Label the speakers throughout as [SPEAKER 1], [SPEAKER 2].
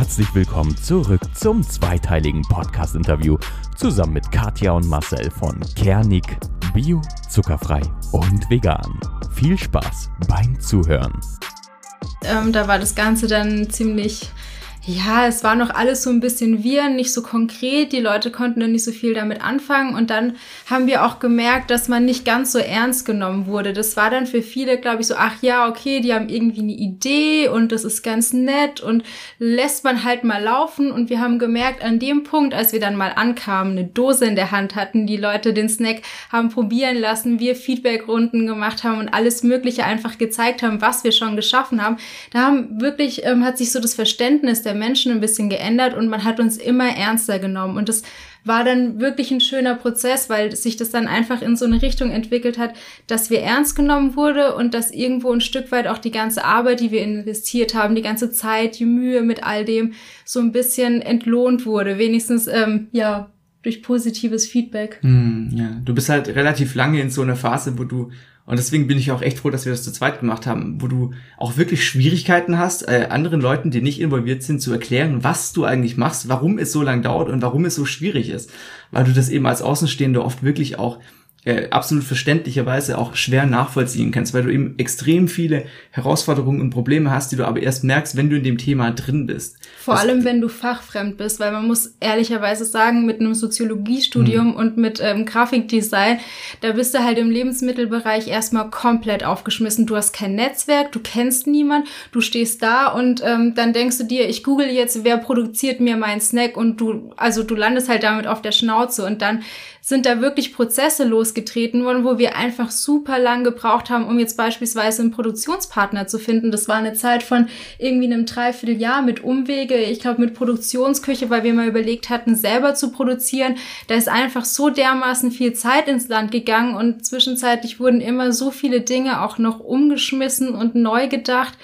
[SPEAKER 1] herzlich willkommen zurück zum zweiteiligen Podcast-Interview zusammen mit Katja und Marcel von Kernig, Bio, Zuckerfrei und Vegan. Viel Spaß beim Zuhören.
[SPEAKER 2] Ähm, da war das Ganze dann ziemlich ja, es war noch alles so ein bisschen wir, nicht so konkret. Die Leute konnten dann nicht so viel damit anfangen. Und dann haben wir auch gemerkt, dass man nicht ganz so ernst genommen wurde. Das war dann für viele, glaube ich, so, ach ja, okay, die haben irgendwie eine Idee und das ist ganz nett und lässt man halt mal laufen. Und wir haben gemerkt, an dem Punkt, als wir dann mal ankamen, eine Dose in der Hand hatten, die Leute den Snack haben probieren lassen, wir Feedbackrunden gemacht haben und alles Mögliche einfach gezeigt haben, was wir schon geschaffen haben, da haben wirklich, ähm, hat sich so das Verständnis der der Menschen ein bisschen geändert und man hat uns immer ernster genommen. Und das war dann wirklich ein schöner Prozess, weil sich das dann einfach in so eine Richtung entwickelt hat, dass wir ernst genommen wurde und dass irgendwo ein Stück weit auch die ganze Arbeit, die wir investiert haben, die ganze Zeit, die Mühe mit all dem so ein bisschen entlohnt wurde. Wenigstens, ähm, ja, durch positives Feedback.
[SPEAKER 3] Mm, ja, du bist halt relativ lange in so einer Phase, wo du und deswegen bin ich auch echt froh, dass wir das zu zweit gemacht haben, wo du auch wirklich Schwierigkeiten hast, äh, anderen Leuten, die nicht involviert sind, zu erklären, was du eigentlich machst, warum es so lang dauert und warum es so schwierig ist. Weil du das eben als Außenstehender oft wirklich auch äh, absolut verständlicherweise auch schwer nachvollziehen kannst, weil du eben extrem viele Herausforderungen und Probleme hast, die du aber erst merkst, wenn du in dem Thema drin bist.
[SPEAKER 2] Vor das allem, wenn du fachfremd bist, weil man muss ehrlicherweise sagen, mit einem Soziologiestudium mhm. und mit ähm, Grafikdesign, da bist du halt im Lebensmittelbereich erstmal komplett aufgeschmissen. Du hast kein Netzwerk, du kennst niemand, du stehst da und ähm, dann denkst du dir, ich google jetzt, wer produziert mir meinen Snack und du, also du landest halt damit auf der Schnauze und dann sind da wirklich Prozesse losgetreten worden, wo wir einfach super lang gebraucht haben, um jetzt beispielsweise einen Produktionspartner zu finden. Das war eine Zeit von irgendwie einem Dreivierteljahr mit Umwege, ich glaube mit Produktionsküche, weil wir mal überlegt hatten, selber zu produzieren. Da ist einfach so dermaßen viel Zeit ins Land gegangen und zwischenzeitlich wurden immer so viele Dinge auch noch umgeschmissen und neu gedacht.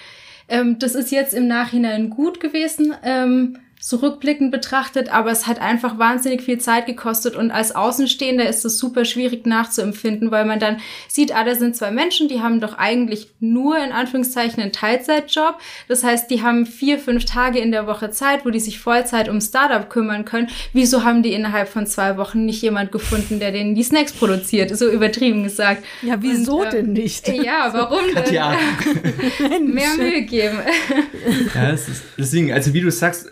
[SPEAKER 2] Ähm, das ist jetzt im Nachhinein gut gewesen. Ähm, zurückblickend betrachtet, aber es hat einfach wahnsinnig viel Zeit gekostet und als Außenstehender ist es super schwierig nachzuempfinden, weil man dann sieht, ah, da sind zwei Menschen, die haben doch eigentlich nur in Anführungszeichen einen Teilzeitjob. Das heißt, die haben vier, fünf Tage in der Woche Zeit, wo die sich Vollzeit um Startup kümmern können. Wieso haben die innerhalb von zwei Wochen nicht jemand gefunden, der denen die Snacks produziert? So übertrieben gesagt.
[SPEAKER 4] Ja, wieso und, äh, denn nicht?
[SPEAKER 2] Ja, warum denn? Ja. Mehr Mühe geben.
[SPEAKER 3] Ja, ist, deswegen, also wie du sagst,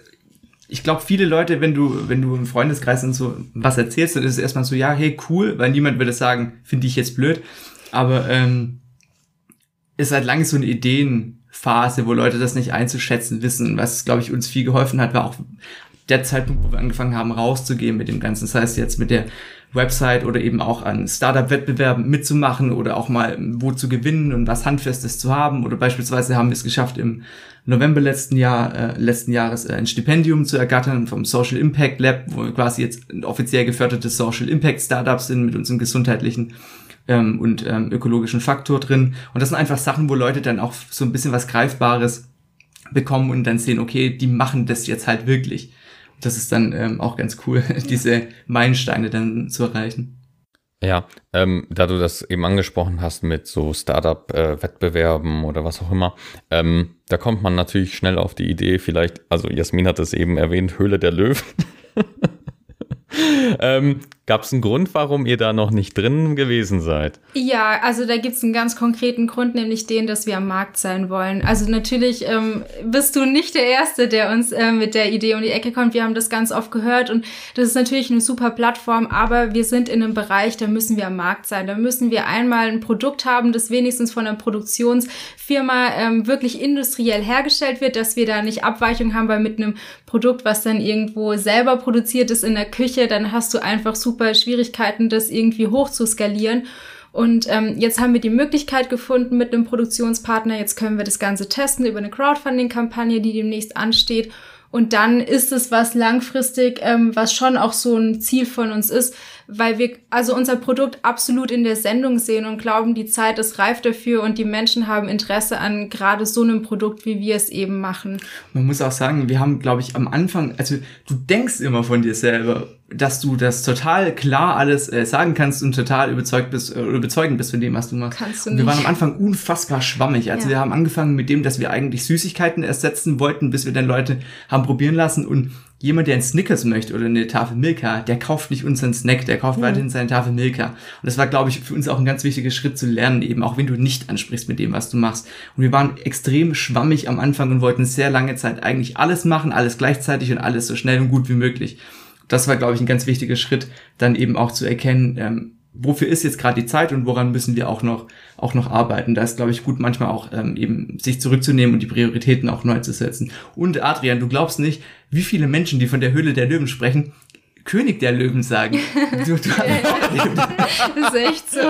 [SPEAKER 3] ich glaube, viele Leute, wenn du, wenn du im Freundeskreis und so was erzählst, dann ist es erstmal so, ja, hey, cool, weil niemand würde sagen, finde ich jetzt blöd. Aber ähm, ist halt lange so eine Ideenphase, wo Leute das nicht einzuschätzen wissen. Was, glaube ich, uns viel geholfen hat, war auch der Zeitpunkt, wo wir angefangen haben, rauszugehen mit dem Ganzen. Das heißt, jetzt mit der Website oder eben auch an Startup-Wettbewerben mitzumachen oder auch mal wo zu gewinnen und was Handfestes zu haben. Oder beispielsweise haben wir es geschafft, im November letzten Jahr, äh, letzten Jahres äh, ein Stipendium zu ergattern vom Social Impact Lab, wo wir quasi jetzt offiziell geförderte Social Impact Startups sind mit unserem gesundheitlichen ähm, und ähm, ökologischen Faktor drin. Und das sind einfach Sachen, wo Leute dann auch so ein bisschen was Greifbares bekommen und dann sehen, okay, die machen das jetzt halt wirklich. Das ist dann ähm, auch ganz cool, diese Meilensteine dann zu erreichen.
[SPEAKER 1] Ja, ähm, da du das eben angesprochen hast mit so Startup-Wettbewerben äh, oder was auch immer, ähm, da kommt man natürlich schnell auf die Idee, vielleicht, also Jasmin hat es eben erwähnt, Höhle der Löwen. ähm, Gab es einen Grund, warum ihr da noch nicht drin gewesen seid?
[SPEAKER 2] Ja, also da gibt es einen ganz konkreten Grund, nämlich den, dass wir am Markt sein wollen. Also natürlich ähm, bist du nicht der Erste, der uns äh, mit der Idee um die Ecke kommt. Wir haben das ganz oft gehört und das ist natürlich eine super Plattform, aber wir sind in einem Bereich, da müssen wir am Markt sein. Da müssen wir einmal ein Produkt haben, das wenigstens von einer Produktionsfirma ähm, wirklich industriell hergestellt wird, dass wir da nicht Abweichung haben, weil mit einem Produkt, was dann irgendwo selber produziert ist in der Küche, dann hast du einfach super Schwierigkeiten, das irgendwie hoch zu skalieren. Und ähm, jetzt haben wir die Möglichkeit gefunden mit einem Produktionspartner. Jetzt können wir das Ganze testen über eine Crowdfunding-Kampagne, die demnächst ansteht. Und dann ist es was langfristig, ähm, was schon auch so ein Ziel von uns ist, weil wir also unser Produkt absolut in der Sendung sehen und glauben, die Zeit ist reif dafür und die Menschen haben Interesse an gerade so einem Produkt, wie wir es eben machen.
[SPEAKER 3] Man muss auch sagen, wir haben, glaube ich, am Anfang, also du denkst immer von dir selber, dass du das total klar alles äh, sagen kannst und total überzeugt bist, äh, überzeugend bist von dem, was du machst.
[SPEAKER 2] Kannst du
[SPEAKER 3] und
[SPEAKER 2] nicht.
[SPEAKER 3] wir waren am Anfang unfassbar schwammig. Also
[SPEAKER 2] Ja.
[SPEAKER 3] wir haben angefangen mit dem, dass wir eigentlich Süßigkeiten ersetzen wollten, bis wir dann Leute haben probieren lassen und jemand, der einen Snickers möchte oder eine Tafel Milka, der kauft nicht unseren Snack, der kauft weiterhin seine Tafel Milka. Und das war, glaube ich, für uns auch ein ganz wichtiger Schritt zu lernen, eben auch wenn du nicht ansprichst mit dem, was du machst. Und wir waren extrem schwammig am Anfang und wollten sehr lange Zeit eigentlich alles machen, alles gleichzeitig und alles so schnell und gut wie möglich. Das war, glaube ich, ein ganz wichtiger Schritt, dann eben auch zu erkennen, ähm, wofür ist jetzt gerade die Zeit und woran müssen wir auch noch auch noch arbeiten. Da ist, glaube ich, gut manchmal auch ähm, eben sich zurückzunehmen und die Prioritäten auch neu zu setzen. Und Adrian, du glaubst nicht, wie viele Menschen, die von der Höhle der Löwen sprechen, König der Löwen sagen. Du, du,
[SPEAKER 2] Das ist echt so.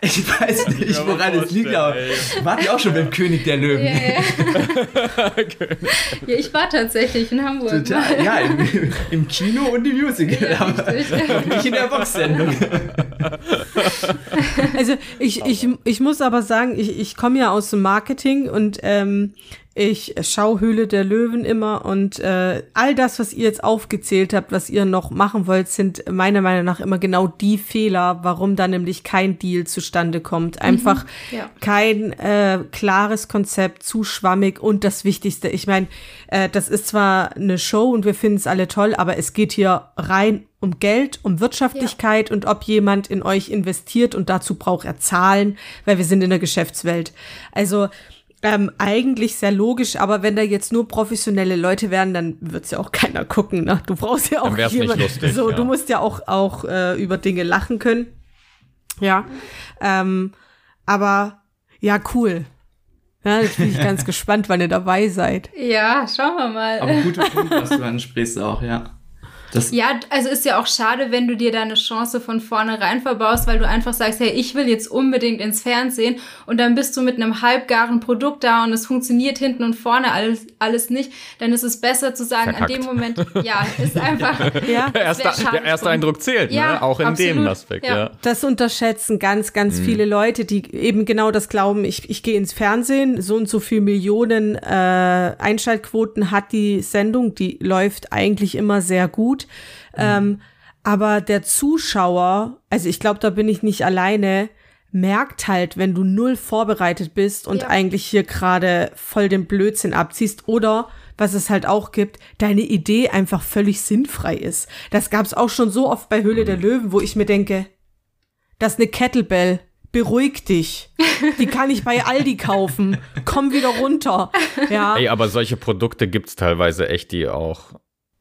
[SPEAKER 3] ich weiß nicht, woran es liegt, aber wart ihr auch schon beim König der Löwen?
[SPEAKER 2] Ja, ja. ja, ich war tatsächlich in Hamburg.
[SPEAKER 3] Total, ja, im, im Kino und im Musical, aber
[SPEAKER 2] richtig.
[SPEAKER 3] nicht in der Box-Sendung.
[SPEAKER 4] Also ich, ich, ich muss aber sagen, ich, ich komme ja aus dem Marketing und ähm, ich schaue Höhle der Löwen immer und äh, all das, was ihr jetzt aufgezählt habt, was ihr noch machen wollt, sind meiner Meinung nach immer genau die Fehler, warum da nämlich kein Deal zustande kommt. Einfach
[SPEAKER 2] ja.
[SPEAKER 4] kein äh, klares Konzept, zu schwammig und das Wichtigste, ich meine, äh, das ist zwar eine Show und wir finden es alle toll, aber es geht hier rein um Geld, um Wirtschaftlichkeit und ob jemand in euch investiert und dazu braucht er Zahlen, weil wir sind in der Geschäftswelt. Also ähm, eigentlich sehr logisch, aber wenn da jetzt nur professionelle Leute wären, dann wird's ja auch keiner gucken. Ne? Du brauchst ja auch
[SPEAKER 1] Dann wär's nicht
[SPEAKER 4] jemand.
[SPEAKER 1] lustig,
[SPEAKER 4] so,
[SPEAKER 1] ja.
[SPEAKER 4] du musst ja auch auch äh, über Dinge lachen können. Ja, ähm, aber ja cool. Ja, jetzt bin ich ganz gespannt, wann ihr dabei seid.
[SPEAKER 2] Ja, schauen wir mal.
[SPEAKER 3] Aber guter Punkt, was du ansprichst auch, ja. Das,
[SPEAKER 2] Ja, also ist ja auch schade, wenn du dir deine Chance von vornherein verbaust, weil du einfach sagst, hey, ich will jetzt unbedingt ins Fernsehen und dann bist du mit einem halbgaren Produkt da und es funktioniert hinten und vorne alles, alles nicht, dann ist es besser zu sagen,
[SPEAKER 1] Verkackt.
[SPEAKER 2] an dem Moment, ja, ist einfach,
[SPEAKER 4] Ja,
[SPEAKER 2] schade
[SPEAKER 1] der erste. Eindruck zählt,
[SPEAKER 2] Ja,
[SPEAKER 1] ne? auch in dem
[SPEAKER 2] absolut,
[SPEAKER 1] Aspekt.
[SPEAKER 2] ja.
[SPEAKER 1] Ja.
[SPEAKER 4] Das unterschätzen ganz, ganz
[SPEAKER 1] Mhm.
[SPEAKER 4] viele Leute, die eben genau das glauben. Ich, ich gehe ins Fernsehen, so und so viel Millionen äh, Einschaltquoten hat die Sendung, die läuft eigentlich immer sehr gut. Ähm, aber der Zuschauer, also ich glaube, da bin ich nicht alleine, merkt halt, wenn du null vorbereitet bist und
[SPEAKER 2] Ja.
[SPEAKER 4] eigentlich hier gerade voll den Blödsinn abziehst oder was es halt auch gibt, deine Idee einfach völlig sinnfrei ist. Das gab's auch schon so oft bei Höhle der Löwen, wo ich mir denke, das ist eine Kettlebell. Beruhig dich. Die kann ich bei Aldi kaufen. Komm wieder runter. Ja,
[SPEAKER 1] Ey, aber solche Produkte gibt's teilweise echt, die auch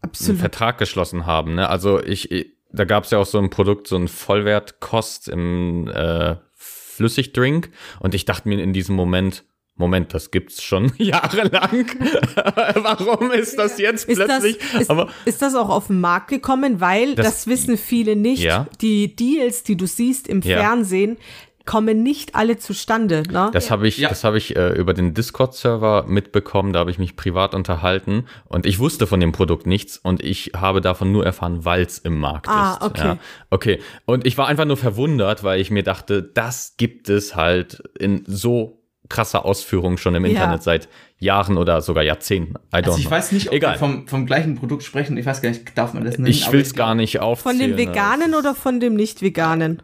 [SPEAKER 1] einen
[SPEAKER 4] absolut.
[SPEAKER 1] Vertrag geschlossen haben. Ne? Also ich, ich da gab's ja auch so ein Produkt, so ein Vollwertkost im äh, Flüssigdrink. Und ich dachte mir in diesem Moment, Moment, das gibt's schon jahrelang. Warum ist das jetzt
[SPEAKER 4] Ist das,
[SPEAKER 1] plötzlich?
[SPEAKER 4] ist,
[SPEAKER 1] aber
[SPEAKER 4] ist das auch auf den Markt gekommen? Weil, das,
[SPEAKER 1] Das-
[SPEAKER 4] wissen viele nicht,
[SPEAKER 1] Ja.
[SPEAKER 4] die Deals, die du siehst im
[SPEAKER 1] Ja.
[SPEAKER 4] Fernsehen, kommen nicht alle zustande. Ne?
[SPEAKER 1] Das habe ich,
[SPEAKER 3] Ja.
[SPEAKER 1] das habe ich äh, über den Discord-Server mitbekommen. Da habe ich mich privat unterhalten und ich wusste von dem Produkt nichts und ich habe davon nur erfahren, weil es im Markt
[SPEAKER 4] Ah,
[SPEAKER 1] ist.
[SPEAKER 4] okay.
[SPEAKER 1] Ja. Okay. Und ich war einfach nur verwundert, weil ich mir dachte, das gibt es halt in so krasser Ausführung schon im
[SPEAKER 4] Ja.
[SPEAKER 1] Internet seit Jahren oder sogar Jahrzehnten. I don't
[SPEAKER 3] also ich
[SPEAKER 1] know.
[SPEAKER 3] weiß nicht, ob
[SPEAKER 1] Egal.
[SPEAKER 3] wir vom, vom gleichen Produkt sprechen. Ich weiß gar nicht, darf man das nennen?
[SPEAKER 1] ich will es gar nicht aufzählen.
[SPEAKER 4] Von dem
[SPEAKER 1] ne?
[SPEAKER 4] Veganen oder von dem Nicht-Veganen?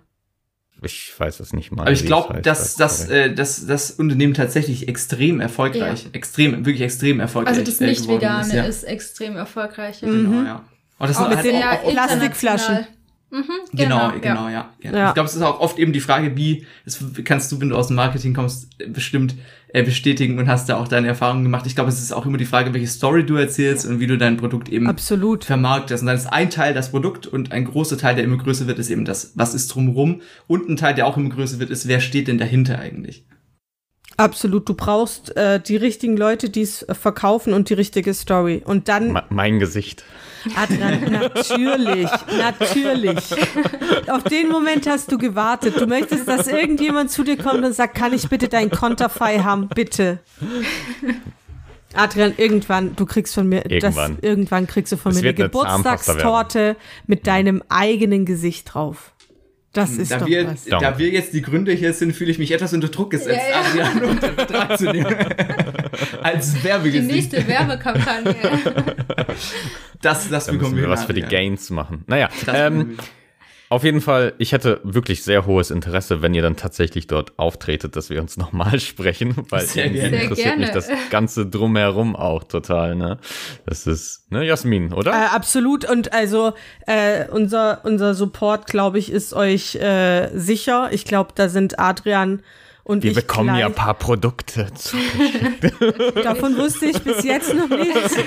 [SPEAKER 1] Ich weiß es nicht mal.
[SPEAKER 3] Aber ich glaube, dass, dass,
[SPEAKER 1] Sorry.
[SPEAKER 3] äh, dass das Unternehmen tatsächlich extrem erfolgreich, extrem, wirklich extrem erfolgreich
[SPEAKER 2] also das
[SPEAKER 3] äh,
[SPEAKER 2] Nicht-Vegane
[SPEAKER 3] ja.
[SPEAKER 2] ist extrem erfolgreich. Ja.
[SPEAKER 3] Genau, ja. Und das
[SPEAKER 2] Auch
[SPEAKER 3] sind
[SPEAKER 4] mit
[SPEAKER 3] halt
[SPEAKER 4] den
[SPEAKER 3] auch,
[SPEAKER 2] Ja,
[SPEAKER 3] auch,
[SPEAKER 4] Plastikflaschen.
[SPEAKER 2] Mhm,
[SPEAKER 3] Genau,
[SPEAKER 2] genau,
[SPEAKER 3] genau,
[SPEAKER 2] ja.
[SPEAKER 3] ja. ja. Ich glaube, es ist auch oft eben die Frage, wie, das kannst du, wenn du aus dem Marketing kommst, bestimmt äh, bestätigen und hast da auch deine Erfahrungen gemacht. Ich glaube, es ist auch immer die Frage, welche Story du erzählst und wie du dein Produkt eben
[SPEAKER 4] Absolut.
[SPEAKER 3] vermarktest. Und dann ist ein Teil das Produkt und ein großer Teil, der immer größer wird, ist eben das, was ist drumherum. Und ein Teil, der auch immer größer wird, ist, wer steht denn dahinter eigentlich?
[SPEAKER 4] Absolut. Du brauchst äh, die richtigen Leute, die es äh, verkaufen und die richtige Story. Und dann
[SPEAKER 1] Me- mein Gesicht.
[SPEAKER 4] Adrian, natürlich, natürlich. Auf den Moment hast du gewartet. Du möchtest, dass irgendjemand zu dir kommt und sagt, kann ich bitte dein Konterfei haben, bitte. Adrian, irgendwann, du kriegst von mir,
[SPEAKER 1] irgendwann,
[SPEAKER 4] das, irgendwann kriegst du von das mir eine Geburtstagstorte mit deinem eigenen Gesicht drauf. Das hm, ist
[SPEAKER 3] da
[SPEAKER 4] doch
[SPEAKER 3] wir,
[SPEAKER 4] was.
[SPEAKER 3] Da wir jetzt die Gründe hier sind, fühle ich mich etwas unter Druck gesetzt, ja, ja. Adrian unter Vertrag zu nehmen. Als Werbegesicht.
[SPEAKER 2] Die nächste Werbekampagne.
[SPEAKER 3] das das
[SPEAKER 1] da bekommen wir. was für die Gains machen. Naja, ähm, auf jeden Fall, ich hätte wirklich sehr hohes Interesse, wenn ihr dann tatsächlich dort auftretet, dass wir uns nochmal sprechen, weil
[SPEAKER 3] sehr
[SPEAKER 1] interessiert
[SPEAKER 2] sehr
[SPEAKER 1] mich das ganze drumherum auch total, ne? Das ist, ne, Jasmin, oder?
[SPEAKER 4] Äh, absolut und also äh, unser unser Support, glaube ich, ist euch äh, sicher. Ich glaube, da sind Adrian und
[SPEAKER 1] wir bekommen
[SPEAKER 4] gleich.
[SPEAKER 1] ja ein paar Produkte.
[SPEAKER 4] Davon wusste ich bis jetzt noch nichts.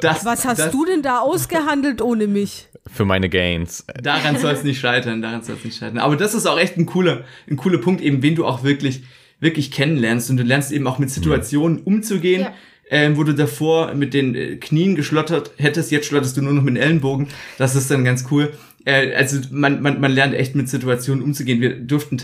[SPEAKER 3] Das,
[SPEAKER 4] Was hast
[SPEAKER 3] das,
[SPEAKER 4] du denn da ausgehandelt ohne mich?
[SPEAKER 1] Für meine Gains.
[SPEAKER 3] Daran soll es nicht scheitern, daran soll es nicht scheitern. Aber das ist auch echt ein cooler, ein cooler Punkt, eben wen du auch wirklich, wirklich kennenlernst. Und du lernst eben auch mit Situationen umzugehen.
[SPEAKER 2] Ja.
[SPEAKER 3] Ähm, wo du davor mit den äh, Knien geschlottert hättest, jetzt schlotterst du nur noch mit den Ellenbogen. Das ist dann ganz cool. Äh, also man, man, man lernt echt mit Situationen umzugehen. Wir durften,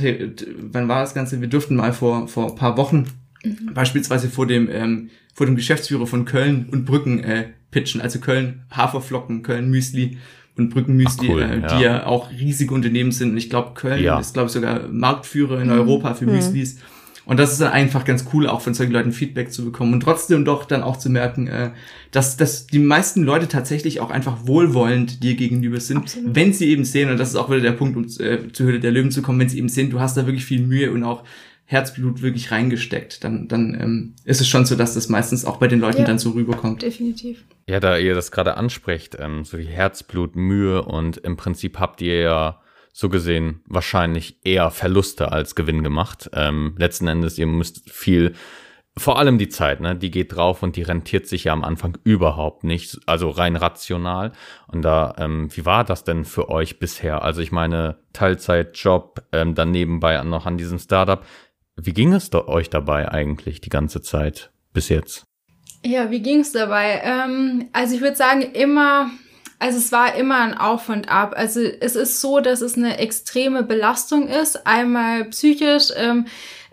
[SPEAKER 3] wann war das Ganze? Wir durften mal vor, vor ein paar Wochen mhm. beispielsweise vor dem, ähm, vor dem Geschäftsführer von Köln und Brücken äh, pitchen. Also Köln Haferflocken, Köln Müsli und Brückenmüsli,
[SPEAKER 1] cool,
[SPEAKER 3] äh, die ja. ja auch riesige Unternehmen sind. Und ich glaube, Köln
[SPEAKER 1] Ja.
[SPEAKER 3] ist, glaube ich, sogar Marktführer in
[SPEAKER 2] Mhm.
[SPEAKER 3] Europa für Müslis. Und das ist dann einfach ganz cool, auch von solchen Leuten Feedback zu bekommen und trotzdem doch dann auch zu merken, äh, dass, dass die meisten Leute tatsächlich auch einfach wohlwollend dir gegenüber sind,
[SPEAKER 2] Absolut.
[SPEAKER 3] wenn sie eben sehen, und das ist auch wieder der Punkt, um äh, zur Höhle der Löwen zu kommen, wenn sie eben sehen, du hast da wirklich viel Mühe und auch Herzblut wirklich reingesteckt, dann, dann ähm, ist es schon so, dass das meistens auch bei den Leuten
[SPEAKER 2] Ja.
[SPEAKER 3] dann so rüberkommt.
[SPEAKER 2] Definitiv.
[SPEAKER 1] Ja, da ihr das gerade ansprecht, ähm, so wie Herzblut, Mühe und im Prinzip habt ihr ja so gesehen wahrscheinlich eher Verluste als Gewinn gemacht. Ähm, letzten Endes, ihr müsst viel, vor allem die Zeit, ne, die geht drauf und die rentiert sich ja am Anfang überhaupt nicht, also rein rational. Und da, ähm, wie war das denn für euch bisher? Also ich meine, Teilzeitjob, ähm, dann nebenbei noch an diesem Startup. Wie ging es euch dabei eigentlich die ganze Zeit bis jetzt?
[SPEAKER 2] Ja, wie ging's dabei? Ähm, also ich würde sagen, immer, also es war immer ein Auf und Ab. Also es ist so, dass es eine extreme Belastung ist. Einmal psychisch, ähm,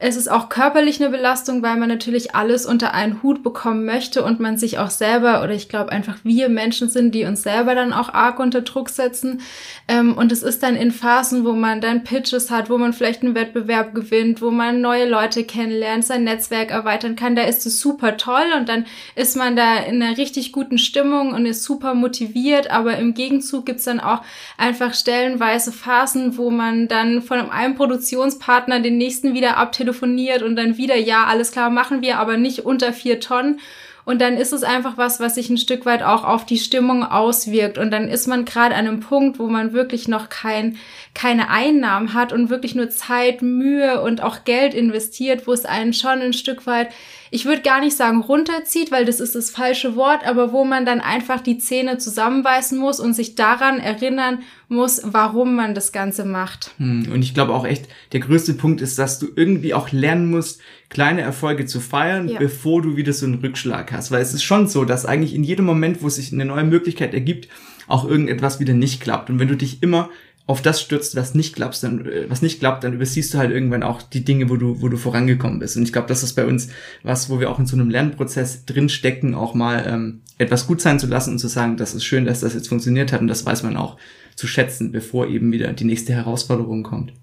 [SPEAKER 2] es ist auch körperlich eine Belastung, weil man natürlich alles unter einen Hut bekommen möchte und man sich auch selber, oder ich glaube einfach wir Menschen sind, die uns selber dann auch arg unter Druck setzen. Ähm, und es ist dann in Phasen, wo man dann Pitches hat, wo man vielleicht einen Wettbewerb gewinnt, wo man neue Leute kennenlernt, sein Netzwerk erweitern kann. Da ist es super toll und dann ist man da in einer richtig guten Stimmung und ist super motiviert. Aber im Gegenzug gibt's dann auch einfach stellenweise Phasen, wo man dann von einem Produktionspartner den nächsten wieder abtelefoniert und dann wieder, ja, alles klar, machen wir, aber nicht unter vier Tonnen. Und dann ist es einfach was, was sich ein Stück weit auch auf die Stimmung auswirkt. Und dann ist man gerade an einem Punkt, wo man wirklich noch kein, keine Einnahmen hat und wirklich nur Zeit, Mühe und auch Geld investiert, wo es einen schon ein Stück weit, ich würde gar nicht sagen runterzieht, weil das ist das falsche Wort, aber wo man dann einfach die Zähne zusammenbeißen muss und sich daran erinnern muss, warum man das Ganze macht.
[SPEAKER 3] Hm, Und ich glaube auch echt, der größte Punkt ist, dass du irgendwie auch lernen musst, kleine Erfolge zu feiern,
[SPEAKER 2] Ja.
[SPEAKER 3] bevor du wieder so einen Rückschlag hast. Weil es ist schon so, dass eigentlich in jedem Moment, wo sich eine neue Möglichkeit ergibt, auch irgendetwas wieder nicht klappt. Und wenn du dich immer auf das stürzt, was nicht klappt, dann, äh, was nicht klappt, dann übersiehst du halt irgendwann auch die Dinge, wo du, wo du vorangekommen bist. Und ich glaube, das ist bei uns was, wo wir auch in so einem Lernprozess drinstecken, auch mal ähm, etwas gut sein zu lassen und zu sagen, das ist schön, dass das jetzt funktioniert hat und das weiß man auch zu schätzen, bevor eben wieder die nächste Herausforderung kommt.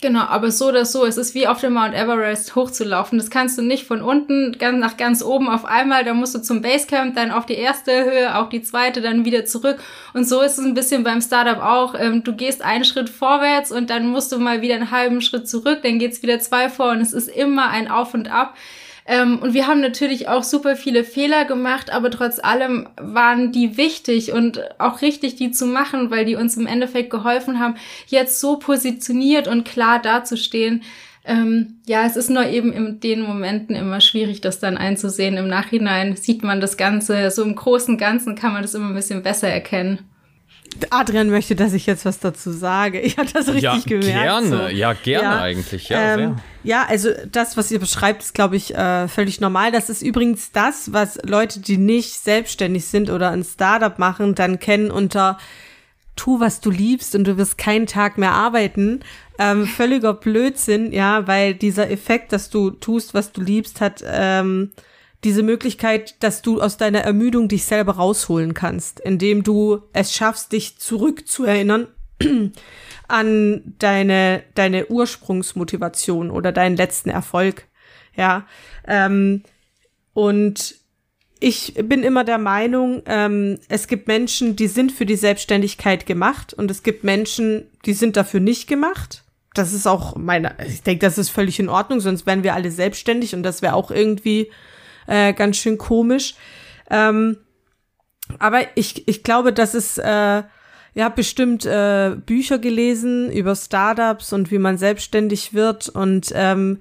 [SPEAKER 2] Genau, aber so oder so, es ist wie auf dem Mount Everest hochzulaufen. Das kannst du nicht von unten ganz nach ganz oben auf einmal. Da musst du zum Basecamp, dann auf die erste Höhe, auf die zweite, dann wieder zurück. Und so ist es ein bisschen beim Startup auch. Ähm, du gehst einen Schritt vorwärts und dann musst du mal wieder einen halben Schritt zurück, dann geht's wieder zwei vor und es ist immer ein Auf und Ab. Ähm, und wir haben natürlich auch super viele Fehler gemacht, aber trotz allem waren die wichtig und auch richtig, die zu machen, weil die uns im Endeffekt geholfen haben, jetzt so positioniert und klar dazustehen. Ähm, ja, es ist nur eben in den Momenten immer schwierig, das dann einzusehen. Im Nachhinein sieht man das Ganze, so im großen Ganzen kann man das immer ein bisschen besser erkennen.
[SPEAKER 4] Adrian möchte, dass ich jetzt was dazu sage. Ich hatte das richtig
[SPEAKER 1] ja,
[SPEAKER 4] gemerkt.
[SPEAKER 1] gerne,
[SPEAKER 4] so.
[SPEAKER 1] ja, gerne
[SPEAKER 4] Ja,
[SPEAKER 1] eigentlich, ja,
[SPEAKER 4] ähm,
[SPEAKER 1] sehr.
[SPEAKER 4] ja, also das, was ihr beschreibt, ist, glaube ich, äh, völlig normal. Das ist übrigens das, was Leute, die nicht selbstständig sind oder ein Startup machen, dann kennen unter tu, was du liebst und du wirst keinen Tag mehr arbeiten. Ähm, völliger Blödsinn, ja, weil dieser Effekt, dass du tust, was du liebst, hat ähm, diese Möglichkeit, dass du aus deiner Ermüdung dich selber rausholen kannst, indem du es schaffst, dich zurückzuerinnern an deine, deine Ursprungsmotivation oder deinen letzten Erfolg. Ja. Ähm, und ich bin immer der Meinung, ähm, es gibt Menschen, die sind für die Selbstständigkeit gemacht und es gibt Menschen, die sind dafür nicht gemacht. Das ist auch meine, ich denke, das ist völlig in Ordnung, sonst wären wir alle selbstständig und das wäre auch irgendwie äh, ganz schön komisch. Ähm, aber ich, ich glaube, dass es, äh, habt bestimmt äh, Bücher gelesen über Startups und wie man selbstständig wird und ähm,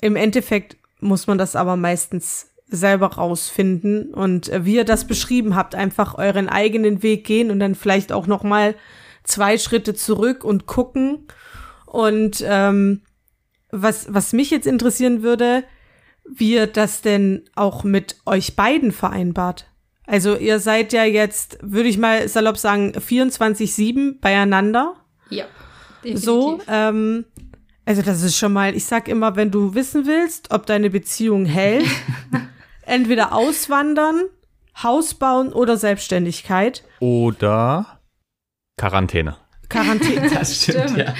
[SPEAKER 4] im Endeffekt muss man das aber meistens selber rausfinden und äh, wie ihr das beschrieben habt, einfach euren eigenen Weg gehen und dann vielleicht auch noch mal zwei Schritte zurück und gucken. Und ähm, was was mich jetzt interessieren würde, wie ihr das denn auch mit euch beiden vereinbart. Also ihr seid ja jetzt, würde ich mal salopp sagen, 24-7 beieinander.
[SPEAKER 2] Ja.
[SPEAKER 4] Definitiv. So, ähm, also das ist schon mal, ich sag immer, wenn du wissen willst, ob deine Beziehung hält, entweder auswandern, Haus bauen oder Selbstständigkeit.
[SPEAKER 1] Oder Quarantäne.
[SPEAKER 4] Quarantäne.
[SPEAKER 3] Das stimmt, ja.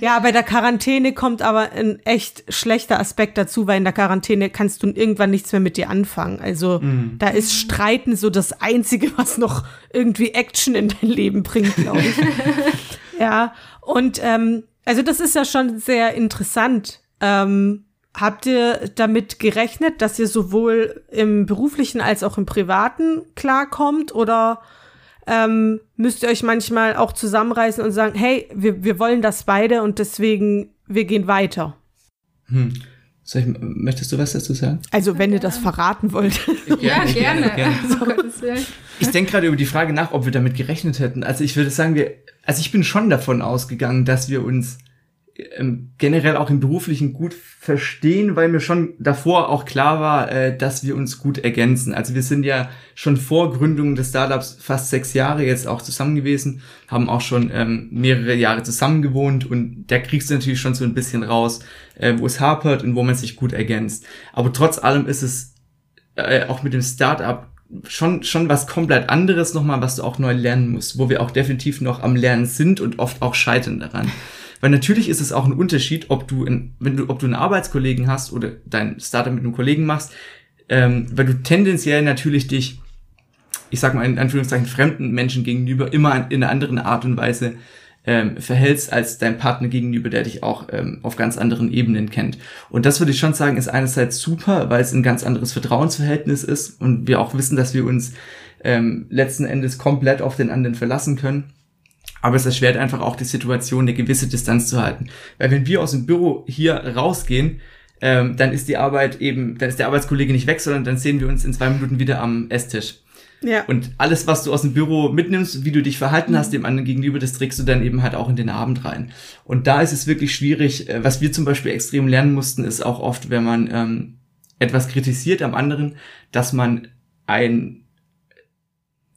[SPEAKER 4] Ja, bei der Quarantäne kommt aber ein echt schlechter Aspekt dazu, weil in der Quarantäne kannst du irgendwann nichts mehr mit dir anfangen. Also
[SPEAKER 3] Mhm.
[SPEAKER 4] da ist Streiten so das Einzige, was noch irgendwie Action in dein Leben bringt, glaube ich. ja, und ähm, also das ist ja schon sehr interessant. Ähm, habt ihr damit gerechnet, dass ihr sowohl im beruflichen als auch im privaten klarkommt oder ähm, müsst ihr euch manchmal auch zusammenreißen und sagen, hey, wir, wir wollen das beide und deswegen, wir gehen weiter.
[SPEAKER 3] Hm. Soll ich, möchtest du was dazu sagen?
[SPEAKER 4] Also, wenn ihr das verraten wollt.
[SPEAKER 2] Ja, gerne.
[SPEAKER 3] gerne.
[SPEAKER 2] Willen.
[SPEAKER 3] Ich denke gerade über die Frage nach, ob wir damit gerechnet hätten. Also ich würde sagen, wir, also ich bin schon davon ausgegangen, dass wir uns generell auch im beruflichen gut verstehen, weil mir schon davor auch klar war, äh, dass wir uns gut ergänzen. Also wir sind ja schon vor Gründung des Startups fast sechs Jahre jetzt auch zusammen gewesen, haben auch schon ähm, mehrere Jahre zusammen gewohnt und da kriegst du natürlich schon so ein bisschen raus, äh, wo es hapert und wo man sich gut ergänzt. Aber trotz allem ist es äh, auch mit dem Startup schon, schon was komplett anderes nochmal, was du auch neu lernen musst, wo wir auch definitiv noch am Lernen sind und oft auch scheitern daran. Weil natürlich ist es auch ein Unterschied, ob du, in, wenn du, ob du einen Arbeitskollegen hast oder dein Startup mit einem Kollegen machst, ähm, weil du tendenziell natürlich dich, ich sag mal in Anführungszeichen, fremden Menschen gegenüber immer in einer anderen Art und Weise ähm, verhältst als dein Partner gegenüber, der dich auch ähm, auf ganz anderen Ebenen kennt. Und das würde ich schon sagen, ist einerseits super, weil es ein ganz anderes Vertrauensverhältnis ist und wir auch wissen, dass wir uns ähm, letzten Endes komplett auf den anderen verlassen können. Aber es erschwert einfach auch die Situation, eine gewisse Distanz zu halten. Weil wenn wir aus dem Büro hier rausgehen, ähm, dann ist die Arbeit eben, dann ist der Arbeitskollege nicht weg, sondern dann sehen wir uns in zwei Minuten wieder am Esstisch.
[SPEAKER 4] Ja.
[SPEAKER 3] Und alles, was du aus dem Büro mitnimmst, wie du dich verhalten hast dem anderen gegenüber, das trägst du dann eben halt auch in den Abend rein. Und da ist es wirklich schwierig. Äh, Was wir zum Beispiel extrem lernen mussten, ist auch oft, wenn man ähm, etwas kritisiert am anderen, dass man ein,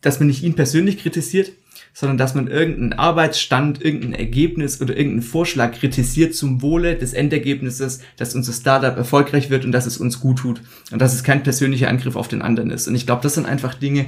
[SPEAKER 3] dass man nicht ihn persönlich kritisiert, sondern dass man irgendeinen Arbeitsstand, irgendein Ergebnis oder irgendeinen Vorschlag kritisiert zum Wohle des Endergebnisses, dass unser Startup erfolgreich wird und dass es uns gut tut und dass es kein persönlicher Angriff auf den anderen ist. Und ich glaube, das sind einfach Dinge,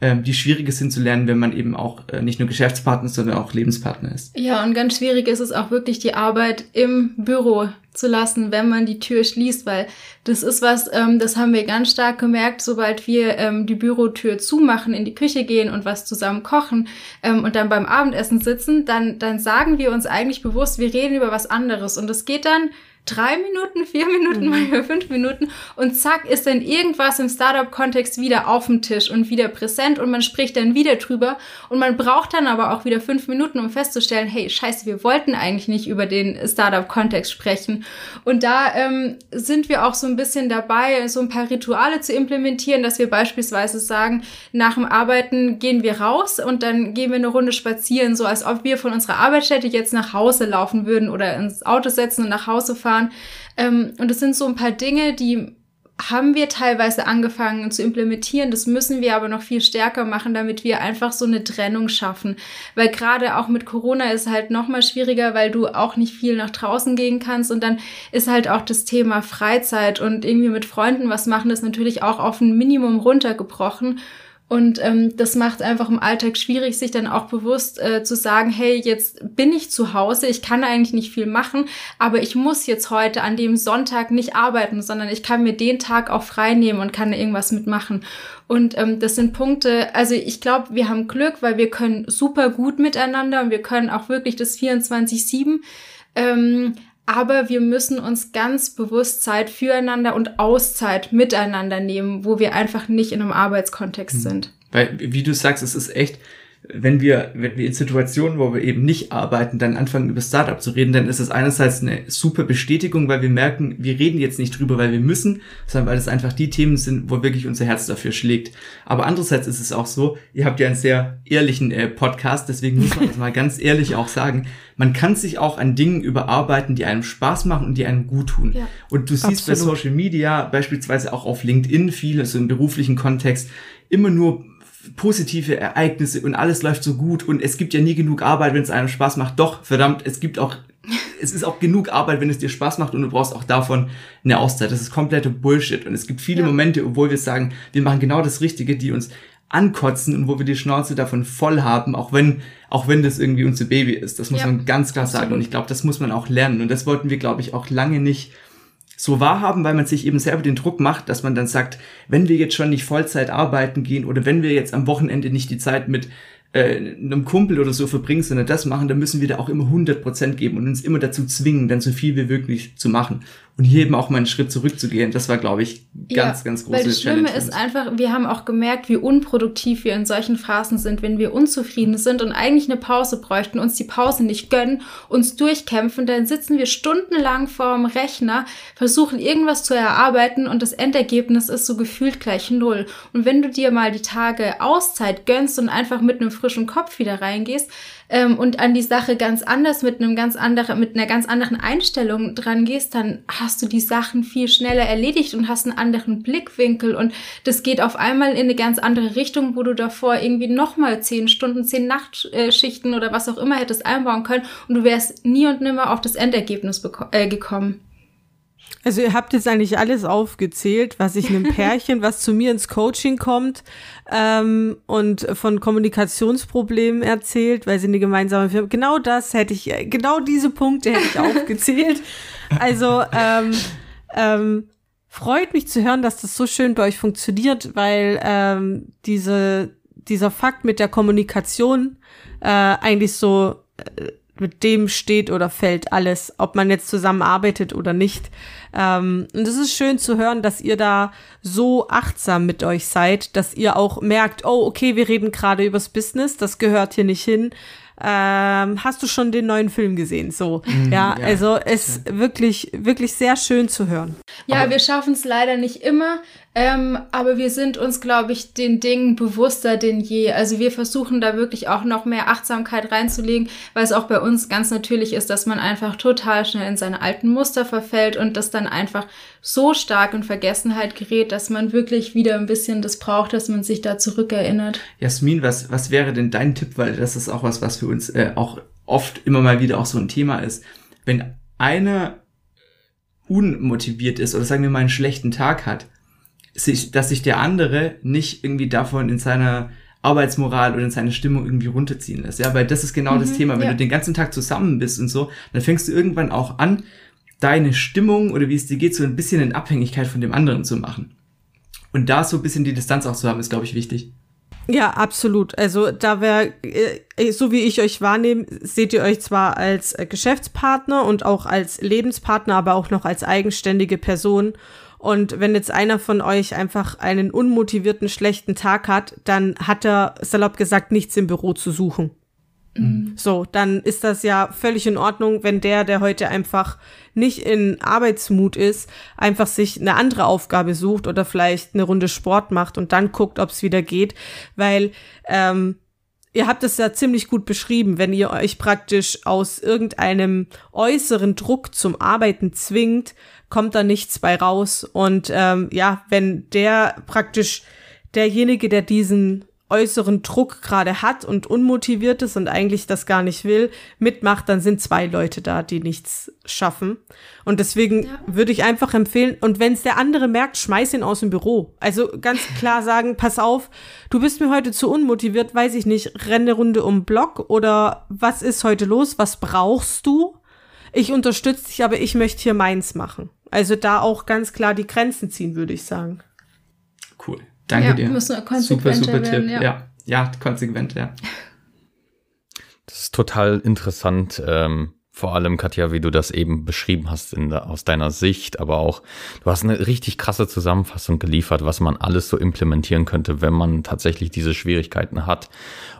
[SPEAKER 3] ähm, die schwieriger sind zu lernen, wenn man eben auch äh, nicht nur Geschäftspartner, sondern auch Lebenspartner ist.
[SPEAKER 2] Ja, und ganz schwierig ist es auch wirklich, die Arbeit im Büro zu lassen, wenn man die Tür schließt, weil das ist was, ähm, das haben wir ganz stark gemerkt, sobald wir ähm, die Bürotür zumachen, in die Küche gehen und was zusammen kochen ähm, und dann beim Abendessen sitzen, dann, dann sagen wir uns eigentlich bewusst, wir reden über was anderes und es geht dann drei Minuten, vier Minuten, manchmal fünf Minuten und zack ist dann irgendwas im Startup-Kontext wieder auf dem Tisch und wieder präsent und man spricht dann wieder drüber und man braucht dann aber auch wieder fünf Minuten, um festzustellen, hey, scheiße, wir wollten eigentlich nicht über den Startup-Kontext sprechen. Und da ähm, sind wir auch so ein bisschen dabei, so ein paar Rituale zu implementieren, dass wir beispielsweise sagen, nach dem Arbeiten gehen wir raus und dann gehen wir eine Runde spazieren, so als ob wir von unserer Arbeitsstätte jetzt nach Hause laufen würden oder ins Auto setzen und nach Hause fahren. Ähm, und es sind so ein paar Dinge, die haben wir teilweise angefangen zu implementieren. Das müssen wir aber noch viel stärker machen, damit wir einfach so eine Trennung schaffen. Weil gerade auch mit Corona ist halt noch mal schwieriger, weil du auch nicht viel nach draußen gehen kannst. Und dann ist halt auch das Thema Freizeit und irgendwie mit Freunden was machen, ist natürlich auch auf ein Minimum runtergebrochen. Und ähm, das macht einfach im Alltag schwierig, sich dann auch bewusst äh, zu sagen, hey, jetzt bin ich zu Hause, ich kann eigentlich nicht viel machen, aber ich muss jetzt heute an dem Sonntag nicht arbeiten, sondern ich kann mir den Tag auch frei nehmen und kann irgendwas mitmachen. Und ähm, das sind Punkte, also ich glaube, wir haben Glück, weil wir können super gut miteinander und wir können auch wirklich das 24-7. Ähm, aber wir müssen uns ganz bewusst Zeit füreinander und Auszeit miteinander nehmen, wo wir einfach nicht in einem Arbeitskontext mhm. sind.
[SPEAKER 3] Weil, wie du sagst, es ist echt, wenn wir, wenn wir in Situationen, wo wir eben nicht arbeiten, dann anfangen über Startup zu reden, dann ist es einerseits eine super Bestätigung, weil wir merken, wir reden jetzt nicht drüber, weil wir müssen, sondern weil es einfach die Themen sind, wo wirklich unser Herz dafür schlägt. Aber andererseits ist es auch so, ihr habt ja einen sehr ehrlichen äh, Podcast, deswegen muss man das mal ganz ehrlich auch sagen. Man kann sich auch an Dingen überarbeiten, die einem Spaß machen und die einem gut tun. Ja, und du siehst absolut. bei Social Media, beispielsweise auch auf LinkedIn viel, also im beruflichen Kontext, immer nur positive Ereignisse und alles läuft so gut und es gibt ja nie genug Arbeit, wenn es einem Spaß macht. Doch, verdammt, es gibt auch, es ist auch genug Arbeit, wenn es dir Spaß macht und du brauchst auch davon eine Auszeit. Das ist komplette Bullshit und es gibt viele ja. Momente, obwohl wir sagen, wir machen genau das Richtige, die uns ankotzen und wo wir die Schnauze davon voll haben, auch wenn, auch wenn das irgendwie unser Baby ist. Das muss ja, man ganz klar sagen. Und ich glaube, das muss man auch lernen. Und das wollten wir, glaube ich, auch lange nicht so wahrhaben, weil man sich eben selber den Druck macht, dass man dann sagt, wenn wir jetzt schon nicht Vollzeit arbeiten gehen oder wenn wir jetzt am Wochenende nicht die Zeit mit äh, einem Kumpel oder so verbringen, sondern das machen, dann müssen wir da auch immer 100% geben und uns immer dazu zwingen, dann so viel wie möglich zu machen und hier eben auch mal einen Schritt zurückzugehen, das war, glaube ich, ganz, ja, ganz große
[SPEAKER 2] Weil das Schlimme ist einfach, wir haben auch gemerkt, wie unproduktiv wir in solchen Phasen sind, wenn wir unzufrieden sind und eigentlich eine Pause bräuchten, uns die Pause nicht gönnen, uns durchkämpfen, dann sitzen wir stundenlang vorm Rechner, versuchen irgendwas zu erarbeiten und das Endergebnis ist so gefühlt gleich null. Und wenn du dir mal die Tage Auszeit gönnst und einfach mit einem frischen Kopf wieder reingehst, ähm, und an die Sache ganz anders mit einem ganz anderen, mit einer ganz anderen Einstellung dran gehst, dann hast du die Sachen viel schneller erledigt und hast einen anderen Blickwinkel und das geht auf einmal in eine ganz andere Richtung, wo du davor irgendwie nochmal zehn Stunden, zehn Nachtschichten oder was auch immer hättest einbauen können und du wärst nie und nimmer auf das Endergebnis äh, gekommen.
[SPEAKER 4] Also ihr habt jetzt eigentlich alles aufgezählt, was ich einem Pärchen, was zu mir ins Coaching kommt ähm, und von Kommunikationsproblemen erzählt, weil sie eine gemeinsame Firma. Genau das hätte ich, genau diese Punkte hätte ich aufgezählt. Also ähm, ähm, freut mich zu hören, dass das so schön bei euch funktioniert, weil ähm, diese dieser Fakt mit der Kommunikation äh, eigentlich so äh, mit dem steht oder fällt alles, ob man jetzt zusammenarbeitet oder nicht. Ähm, und es ist schön zu hören, dass ihr da so achtsam mit euch seid, dass ihr auch merkt, oh, okay, wir reden gerade übers Business, das gehört hier nicht hin. Ähm, hast du schon den neuen Film gesehen? So, mhm, ja, ja, also es ist wirklich, wirklich sehr schön zu hören.
[SPEAKER 2] Ja, Aber wir schaffen es leider nicht immer, ähm, aber wir sind uns, glaube ich, den Dingen bewusster denn je. Also wir versuchen da wirklich auch noch mehr Achtsamkeit reinzulegen, weil es auch bei uns ganz natürlich ist, dass man einfach total schnell in seine alten Muster verfällt und das dann einfach so stark in Vergessenheit gerät, dass man wirklich wieder ein bisschen das braucht, dass man sich da zurückerinnert.
[SPEAKER 3] Jasmin, was, was wäre denn dein Tipp? Weil das ist auch was, was für uns äh, auch oft immer mal wieder auch so ein Thema ist. Wenn einer unmotiviert ist oder sagen wir mal einen schlechten Tag hat, sich, dass sich der andere nicht irgendwie davon in seiner Arbeitsmoral oder in seiner Stimmung irgendwie runterziehen lässt. Ja, weil das ist genau mhm, das Thema. Wenn ja. du den ganzen Tag zusammen bist und so, dann fängst du irgendwann auch an, deine Stimmung oder wie es dir geht, so ein bisschen in Abhängigkeit von dem anderen zu machen. Und da so ein bisschen die Distanz auch zu haben, ist, glaube ich, wichtig.
[SPEAKER 4] Ja, absolut. Also da wäre, äh, so wie ich euch wahrnehme, seht ihr euch zwar als äh, Geschäftspartner und auch als Lebenspartner, aber auch noch als eigenständige Person. Und wenn jetzt einer von euch einfach einen unmotivierten, schlechten Tag hat, dann hat er, salopp gesagt, nichts im Büro zu suchen. Mhm. So, dann ist das ja völlig in Ordnung, wenn der, der heute einfach nicht in Arbeitsmut ist, einfach sich eine andere Aufgabe sucht oder vielleicht eine Runde Sport macht und dann guckt, ob es wieder geht, weil ähm, ihr habt es ja ziemlich gut beschrieben, wenn ihr euch praktisch aus irgendeinem äußeren Druck zum Arbeiten zwingt, kommt da nichts bei raus. Und ähm, ja, wenn der praktisch derjenige, der diesen äußeren Druck gerade hat und unmotiviert ist und eigentlich das gar nicht will, mitmacht, dann sind zwei Leute da, die nichts schaffen. Und deswegen ja. würde ich einfach empfehlen, und wenn es der andere merkt, schmeiß ihn aus dem Büro. Also ganz klar sagen, pass auf, du bist mir heute zu unmotiviert, weiß ich nicht, renne Runde um Block oder was ist heute los, was brauchst du? Ich unterstütze dich, aber ich möchte hier meins machen. Also da auch ganz klar die Grenzen ziehen, würde ich sagen.
[SPEAKER 3] Cool. Danke
[SPEAKER 2] ja,
[SPEAKER 3] dir.
[SPEAKER 2] Müssen super, super
[SPEAKER 3] werden, Tipp. Ja. ja. ja, konsequent, ja.
[SPEAKER 1] Das ist total interessant. Ähm, vor allem, Katja, wie du das eben beschrieben hast in der, aus deiner Sicht, aber auch, du hast eine richtig krasse Zusammenfassung geliefert, was man alles so implementieren könnte, wenn man tatsächlich diese Schwierigkeiten hat.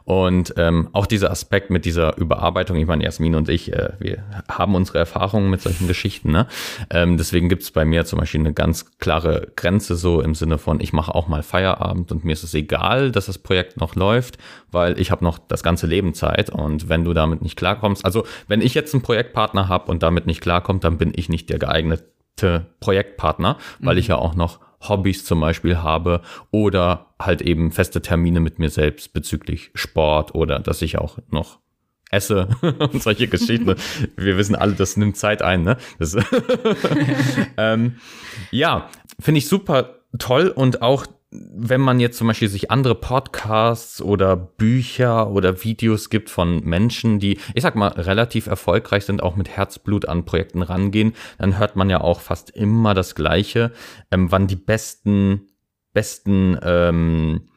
[SPEAKER 1] Und ähm, auch dieser Aspekt mit dieser Überarbeitung, ich meine, Jasmin und ich, äh, wir haben unsere Erfahrungen mit solchen Geschichten. Ne? Ähm, deswegen gibt es bei mir zum Beispiel eine ganz klare Grenze so im Sinne von, ich mache auch mal Feierabend und mir ist es egal, dass das Projekt noch läuft, weil ich habe noch das ganze Leben Zeit. Und wenn du damit nicht klarkommst, also wenn ich jetzt einen Projektpartner habe und damit nicht klarkommt, dann bin ich nicht der geeignete Projektpartner, weil mhm. ich ja auch noch Hobbys zum Beispiel habe oder halt eben feste Termine mit mir selbst bezüglich Sport oder dass ich auch noch esse und solche Geschichten. Wir wissen alle, das nimmt Zeit ein, ne? Ähm, ja, finde ich super toll und auch wenn man jetzt zum Beispiel sich andere Podcasts oder Bücher oder Videos gibt von Menschen, die, ich sag mal, relativ erfolgreich sind, auch mit Herzblut an Projekten rangehen, dann hört man ja auch fast immer das Gleiche, ähm, wann die besten, besten ähm,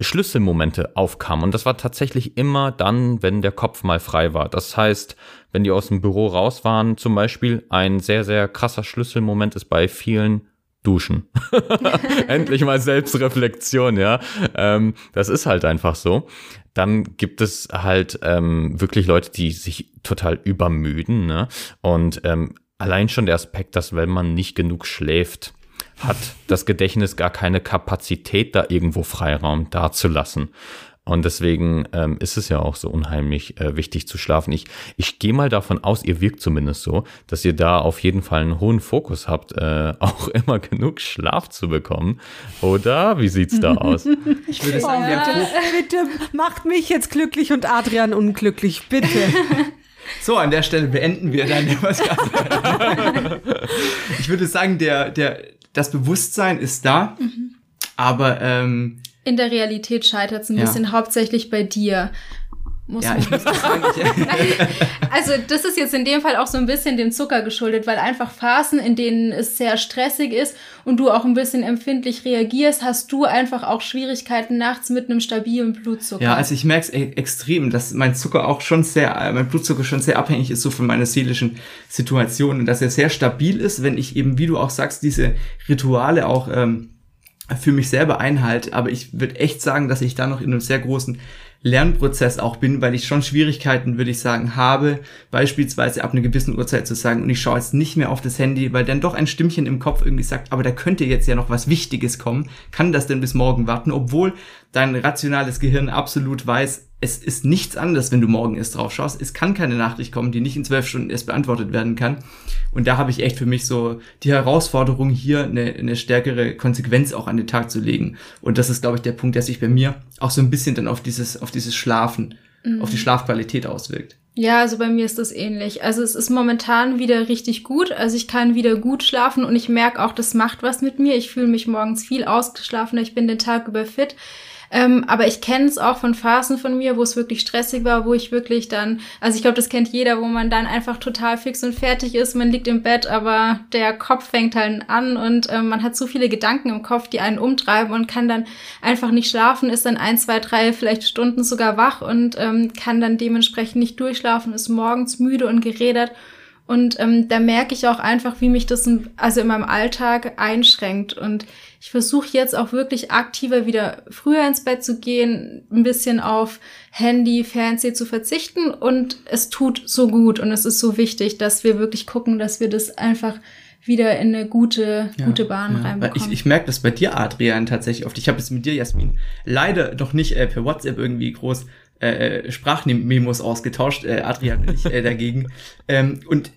[SPEAKER 1] Schlüsselmomente aufkamen. Und das war tatsächlich immer dann, wenn der Kopf mal frei war. Das heißt, wenn die aus dem Büro raus waren, zum Beispiel, ein sehr, sehr krasser Schlüsselmoment ist bei vielen duschen. Endlich mal Selbstreflexion, ja. Ähm, das ist halt einfach so. Dann gibt es halt ähm, wirklich Leute, die sich total übermüden. Ne? Und ähm, allein schon der Aspekt, dass wenn man nicht genug schläft, hat das Gedächtnis gar keine Kapazität, da irgendwo Freiraum dazulassen. Und deswegen ähm, ist es ja auch so unheimlich äh, wichtig zu schlafen. Ich, ich gehe mal davon aus, ihr wirkt zumindest so, dass ihr da auf jeden Fall einen hohen Fokus habt, äh, auch immer genug Schlaf zu bekommen. Oder wie sieht's da aus?
[SPEAKER 3] Ich würde sagen, der
[SPEAKER 4] bitte, bitte macht mich jetzt glücklich und Adrian unglücklich, bitte.
[SPEAKER 3] So, an der Stelle beenden wir dann den Ich würde sagen, der, der, das Bewusstsein ist da, mhm. aber ähm,
[SPEAKER 2] in der Realität scheitert es ein ja. bisschen hauptsächlich bei dir.
[SPEAKER 3] Muss ja, ich muss das sagen.
[SPEAKER 2] also das ist jetzt in dem Fall auch so ein bisschen dem Zucker geschuldet, weil einfach Phasen, in denen es sehr stressig ist und du auch ein bisschen empfindlich reagierst, hast du einfach auch Schwierigkeiten nachts mit einem stabilen Blutzucker.
[SPEAKER 3] Ja, also ich merke es e extrem, dass mein Zucker auch schon sehr, äh, mein Blutzucker schon sehr abhängig ist so von meiner seelischen Situation und dass er sehr stabil ist, wenn ich eben, wie du auch sagst, diese Rituale auch ähm, für mich selber einhalte. Aber ich würde echt sagen, dass ich da noch in einem sehr großen Lernprozess auch bin, weil ich schon Schwierigkeiten, würde ich sagen, habe, beispielsweise ab einer gewissen Uhrzeit zu sagen, und ich schaue jetzt nicht mehr auf das Handy, weil dann doch ein Stimmchen im Kopf irgendwie sagt, aber da könnte jetzt ja noch was Wichtiges kommen. Kann das denn bis morgen warten? Obwohl dein rationales Gehirn absolut weiß, es ist nichts anderes, wenn du morgen erst drauf schaust. Es kann keine Nachricht kommen, die nicht in zwölf Stunden erst beantwortet werden kann. Und da habe ich echt für mich so die Herausforderung, hier eine, eine stärkere Konsequenz auch an den Tag zu legen. Und das ist, glaube ich, der Punkt, der sich bei mir auch so ein bisschen dann auf dieses, auf dieses Schlafen, mhm. auf die Schlafqualität auswirkt.
[SPEAKER 2] Ja, also bei mir ist das ähnlich. Also es ist momentan wieder richtig gut. Also ich kann wieder gut schlafen und ich merke auch, das macht was mit mir. Ich fühle mich morgens viel ausgeschlafener. Ich bin den Tag über fit. Ähm, aber ich kenne es auch von Phasen von mir, wo es wirklich stressig war, wo ich wirklich dann, also ich glaube, das kennt jeder, wo man dann einfach total fix und fertig ist. Man liegt im Bett, aber der Kopf fängt halt an und ähm, man hat so viele Gedanken im Kopf, die einen umtreiben und kann dann einfach nicht schlafen, ist dann ein, zwei, drei, vielleicht Stunden sogar wach und ähm, kann dann dementsprechend nicht durchschlafen, ist morgens müde und gerädert. Und ähm, da merke ich auch einfach, wie mich das in, also in meinem Alltag einschränkt. Und ich versuche jetzt auch wirklich aktiver wieder früher ins Bett zu gehen, ein bisschen auf Handy, Fernseh zu verzichten. Und es tut so gut und es ist so wichtig, dass wir wirklich gucken, dass wir das einfach wieder in eine gute, ja, gute Bahn ja. reinbekommen.
[SPEAKER 3] Ich, ich merke das bei dir, Adrian, tatsächlich oft. Ich habe es mit dir, Jasmin, leider noch nicht äh, per WhatsApp irgendwie groß äh, Sprachmemos ausgetauscht, äh, Adrian und ich äh, dagegen. Ähm, und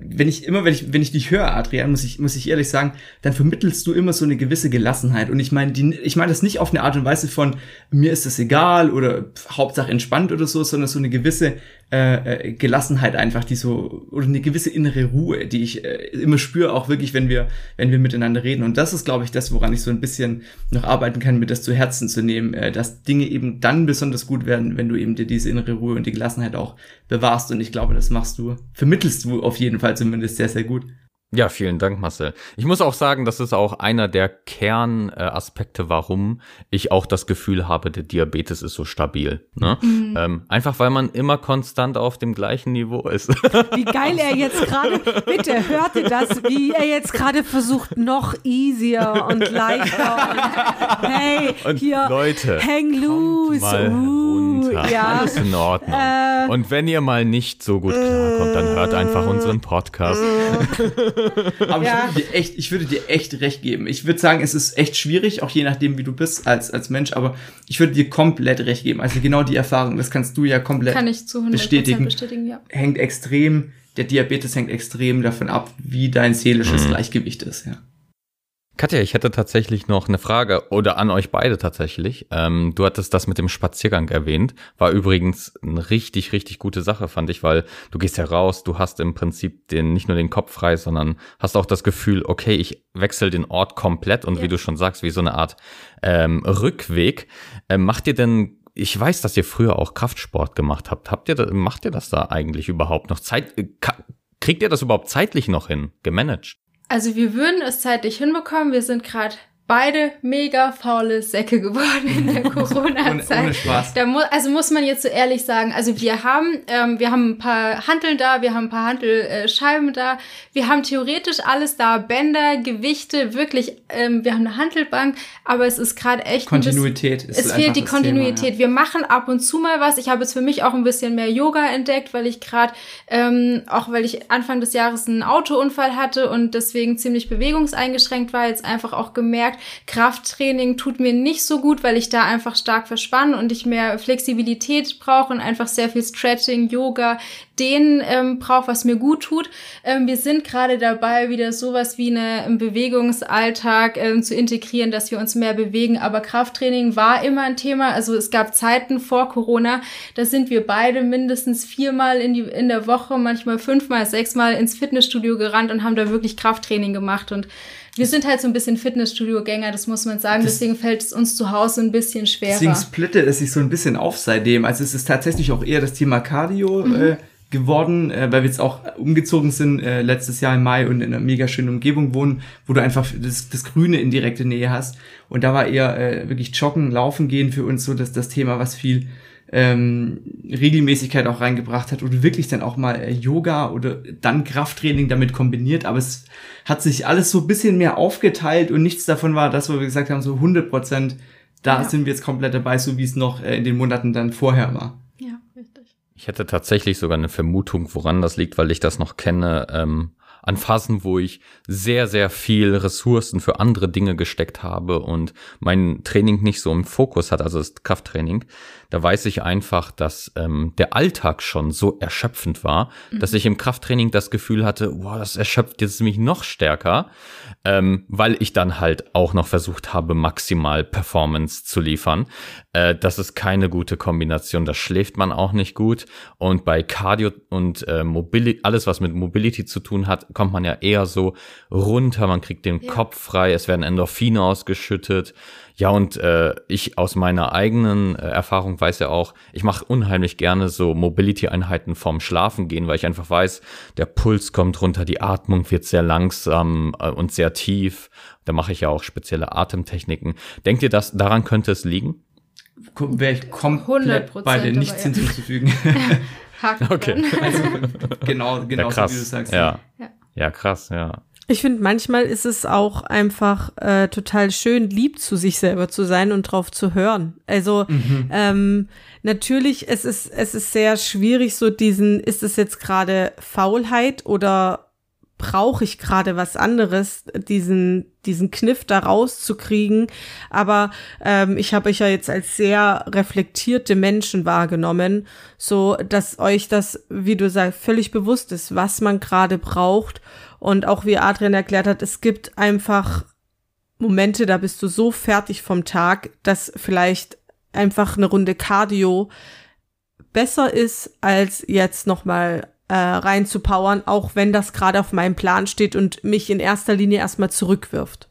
[SPEAKER 3] wenn ich immer, wenn ich, wenn ich dich höre, Adrian, muss ich, muss ich ehrlich sagen, dann vermittelst du immer so eine gewisse Gelassenheit. Und ich meine, die, ich meine das nicht auf eine Art und Weise von mir ist das egal oder Hauptsache entspannt oder so, sondern so eine gewisse äh, äh, Gelassenheit einfach, die so, oder eine gewisse innere Ruhe, die ich äh, immer spüre, auch wirklich, wenn wir, wenn wir miteinander reden. Und das ist, glaube ich, das, woran ich so ein bisschen noch arbeiten kann, mir das zu Herzen zu nehmen, äh, dass Dinge eben dann besonders gut werden, wenn du eben dir diese innere Ruhe und die Gelassenheit auch bewahrst. Und ich glaube, das machst du, vermittelst du auf jeden Fall zumindest sehr, sehr gut.
[SPEAKER 1] Ja, vielen Dank, Marcel. Ich muss auch sagen, das ist auch einer der Kernaspekte, warum ich auch das Gefühl habe, der Diabetes ist so stabil. Ne? Mhm. Ähm, einfach weil man immer konstant auf dem gleichen Niveau ist.
[SPEAKER 4] Wie geil er jetzt gerade, bitte hört ihr das, wie er jetzt gerade versucht, noch easier und leichter und hey,
[SPEAKER 1] und
[SPEAKER 4] hier,
[SPEAKER 1] Leute,
[SPEAKER 4] hang loose.
[SPEAKER 1] Mal uh, runter. Ja. Alles in Ordnung. Äh, und wenn ihr mal nicht so gut klarkommt, dann hört einfach unseren Podcast.
[SPEAKER 3] Aber ja. ich, würde dir echt, ich würde dir echt recht geben. Ich würde sagen, es ist echt schwierig, auch je nachdem, wie du bist als, als Mensch, aber ich würde dir komplett recht geben. Also genau die Erfahrung, das kannst du ja komplett
[SPEAKER 2] Kann ich zu 100%
[SPEAKER 3] bestätigen.
[SPEAKER 2] bestätigen ja.
[SPEAKER 3] Hängt extrem, der Diabetes hängt extrem davon ab, wie dein seelisches mhm. Gleichgewicht ist, ja.
[SPEAKER 1] Katja, ich hätte tatsächlich noch eine Frage oder an euch beide tatsächlich. Ähm, du hattest das mit dem Spaziergang erwähnt. War übrigens eine richtig, richtig gute Sache, fand ich, weil du gehst ja raus, du hast im Prinzip den, nicht nur den Kopf frei, sondern hast auch das Gefühl, okay, ich wechsle den Ort komplett und ja. wie du schon sagst, wie so eine Art ähm, Rückweg. Ähm, macht ihr denn ich weiß, dass ihr früher auch Kraftsport gemacht habt. Habt ihr, macht ihr das da eigentlich überhaupt noch Zeit? Äh, kriegt ihr das überhaupt zeitlich noch hin, gemanagt?
[SPEAKER 2] Also wir würden es zeitlich hinbekommen. Wir sind gerade beide mega faule Säcke geworden in der Corona-Zeit. ohne, ohne Spaß. Da mu also muss man jetzt so ehrlich sagen, also wir haben, ähm, wir haben ein paar Hanteln da, wir haben ein paar Hantelscheiben äh, da, wir haben theoretisch alles da, Bänder, Gewichte, wirklich, ähm, wir haben eine Hantelbank, aber es ist gerade echt
[SPEAKER 3] Kontinuität.
[SPEAKER 2] Bisschen, ist es fehlt die Kontinuität. Thema, ja. Wir machen ab und zu mal was. Ich habe jetzt für mich auch ein bisschen mehr Yoga entdeckt, weil ich gerade, ähm, auch weil ich Anfang des Jahres einen Autounfall hatte und deswegen ziemlich bewegungseingeschränkt war, jetzt einfach auch gemerkt, gemerkt, Krafttraining tut mir nicht so gut, weil ich da einfach stark verspanne und ich mehr Flexibilität brauche und einfach sehr viel Stretching, Yoga, den ähm, brauche, was mir gut tut. Ähm, wir sind gerade dabei, wieder sowas wie eine, einen Bewegungsalltag ähm, zu integrieren, dass wir uns mehr bewegen. Aber Krafttraining war immer ein Thema. Also es gab Zeiten vor Corona, da sind wir beide mindestens viermal in, die, in der Woche, manchmal fünfmal, sechsmal ins Fitnessstudio gerannt und haben da wirklich Krafttraining gemacht. Und wir sind halt so ein bisschen Fitnessstudio-Gänger, das muss man sagen. Das deswegen fällt es uns zu Hause ein bisschen schwerer.
[SPEAKER 3] Deswegen splittet es sich so ein bisschen auf seitdem. Also es ist tatsächlich auch eher das Thema Cardio. Mhm. Äh, geworden, äh, weil wir jetzt auch umgezogen sind äh, letztes Jahr im Mai und in einer mega schönen Umgebung wohnen, wo du einfach das, das Grüne in direkte Nähe hast. Und da war eher äh, wirklich Joggen, Laufen gehen für uns so das, das Thema, was viel ähm, Regelmäßigkeit auch reingebracht hat oder wirklich dann auch mal äh, Yoga oder dann Krafttraining damit kombiniert. Aber es hat sich alles so ein bisschen mehr aufgeteilt und nichts davon war das, wo wir gesagt haben, so 100 Prozent, da ja. sind wir jetzt komplett dabei, so wie es noch äh, in den Monaten dann vorher war.
[SPEAKER 2] Ja, richtig.
[SPEAKER 1] Ich hätte tatsächlich sogar eine Vermutung, woran das liegt, weil ich das noch kenne. Ähm, an Phasen, wo ich sehr, sehr viel Ressourcen für andere Dinge gesteckt habe und mein Training nicht so im Fokus hat, also das Krafttraining, da weiß ich einfach, dass ähm, der Alltag schon so erschöpfend war, mhm. dass ich im Krafttraining das Gefühl hatte, wow, das erschöpft jetzt mich noch stärker, ähm, weil ich dann halt auch noch versucht habe, maximal Performance zu liefern. Äh, das ist keine gute Kombination, da schläft man auch nicht gut. Und bei Cardio und äh, Mobility, alles was mit Mobility zu tun hat, kommt man ja eher so runter, man kriegt den ja. Kopf frei, es werden Endorphine ausgeschüttet. Ja, und äh, ich aus meiner eigenen äh, Erfahrung weiß ja auch, ich mache unheimlich gerne so Mobility-Einheiten vorm Schlafen gehen, weil ich einfach weiß, der Puls kommt runter, die Atmung wird sehr langsam äh, und sehr tief. Da mache ich ja auch spezielle Atemtechniken. Denkt ihr, dass daran könnte es liegen?
[SPEAKER 3] Wäre ich komplett bei dir nichts ja. hinzuzufügen.
[SPEAKER 1] okay.
[SPEAKER 3] Also, genau, genau
[SPEAKER 1] ja, so wie du sagst. Ja. ja. ja, krass, ja.
[SPEAKER 4] Ich finde, manchmal ist es auch einfach äh, total schön, lieb zu sich selber zu sein und drauf zu hören. Also mhm. ähm, natürlich, es ist, es ist sehr schwierig, so diesen, ist es jetzt gerade Faulheit oder brauche ich gerade was anderes, diesen, diesen Kniff da rauszukriegen. Aber ähm, ich habe euch ja jetzt als sehr reflektierte Menschen wahrgenommen, so dass euch das, wie du sagst, völlig bewusst ist, was man gerade braucht. Und auch wie Adrian erklärt hat, es gibt einfach Momente, da bist du so fertig vom Tag, dass vielleicht einfach eine Runde Cardio besser ist, als jetzt nochmal äh, reinzupowern, auch wenn das gerade auf meinem Plan steht und mich in erster Linie erstmal zurückwirft.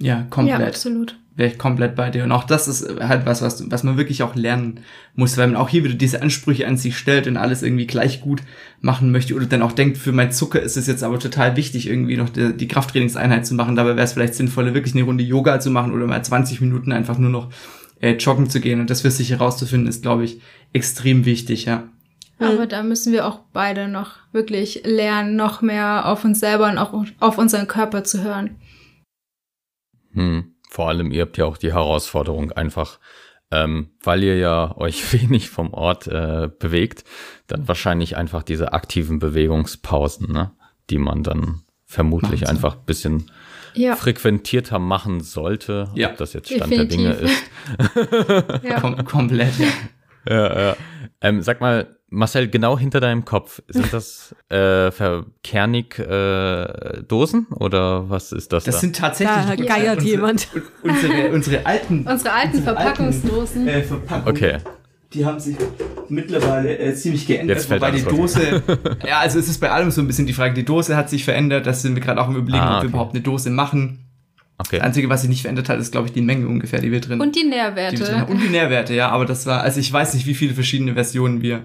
[SPEAKER 3] Ja, komplett.
[SPEAKER 2] Ja, absolut.
[SPEAKER 3] Wäre ich komplett bei dir. Und auch das ist halt was, was, was man wirklich auch lernen muss, weil man auch hier wieder diese Ansprüche an sich stellt und alles irgendwie gleich gut machen möchte oder dann auch denkt, für mein Zucker ist es jetzt aber total wichtig, irgendwie noch die, die Krafttrainingseinheit zu machen. Dabei wäre es vielleicht sinnvoller, wirklich eine Runde Yoga zu machen oder mal 20 Minuten einfach nur noch äh, joggen zu gehen. Und das für sich herauszufinden, ist, glaube ich, extrem wichtig, ja.
[SPEAKER 2] Aber da müssen wir auch beide noch wirklich lernen, noch mehr auf uns selber und auch auf unseren Körper zu hören.
[SPEAKER 1] Hm. Vor allem, ihr habt ja auch die Herausforderung einfach, ähm, weil ihr ja euch wenig vom Ort äh, bewegt, dann wahrscheinlich einfach diese aktiven Bewegungspausen, ne? die man dann vermutlich
[SPEAKER 3] Machen
[SPEAKER 1] einfach ein bisschen
[SPEAKER 2] Ja,
[SPEAKER 1] frequentierter machen sollte,
[SPEAKER 3] Ja.
[SPEAKER 1] ob das jetzt Stand der Dinge
[SPEAKER 2] Definitiv.
[SPEAKER 1] ist.
[SPEAKER 2] ja.
[SPEAKER 3] Kom komplett, ja.
[SPEAKER 1] Ja, ja. Ähm, sag mal, Marcel, genau hinter deinem Kopf, sind das äh, Kernig äh, Dosen oder was ist das,
[SPEAKER 3] Das
[SPEAKER 1] da?
[SPEAKER 3] sind tatsächlich
[SPEAKER 4] Da
[SPEAKER 3] unsere-
[SPEAKER 4] geiert
[SPEAKER 3] unsere,
[SPEAKER 4] jemand.
[SPEAKER 3] Unsere, unsere alten,
[SPEAKER 2] Unsere alten Verpackungsdosen.
[SPEAKER 3] äh, Verpackungen.
[SPEAKER 1] Okay.
[SPEAKER 3] Die haben sich mittlerweile äh, ziemlich geändert,
[SPEAKER 1] Jetzt fällt
[SPEAKER 3] wobei die Dose, ja, also es ist bei allem so ein bisschen die Frage, die Dose hat sich verändert, das sind wir gerade auch im Überlegen,
[SPEAKER 1] Ah,
[SPEAKER 3] ob wir
[SPEAKER 1] okay.
[SPEAKER 3] überhaupt eine Dose machen.
[SPEAKER 1] okay.
[SPEAKER 3] Das Einzige, was sich nicht verändert hat, ist, glaube ich, die Menge ungefähr, die wir drin
[SPEAKER 2] Und die
[SPEAKER 3] die wir drin
[SPEAKER 2] Nährwerte.
[SPEAKER 3] haben. Und die Nährwerte, ja, aber das war, also ich weiß nicht, wie viele verschiedene Versionen wir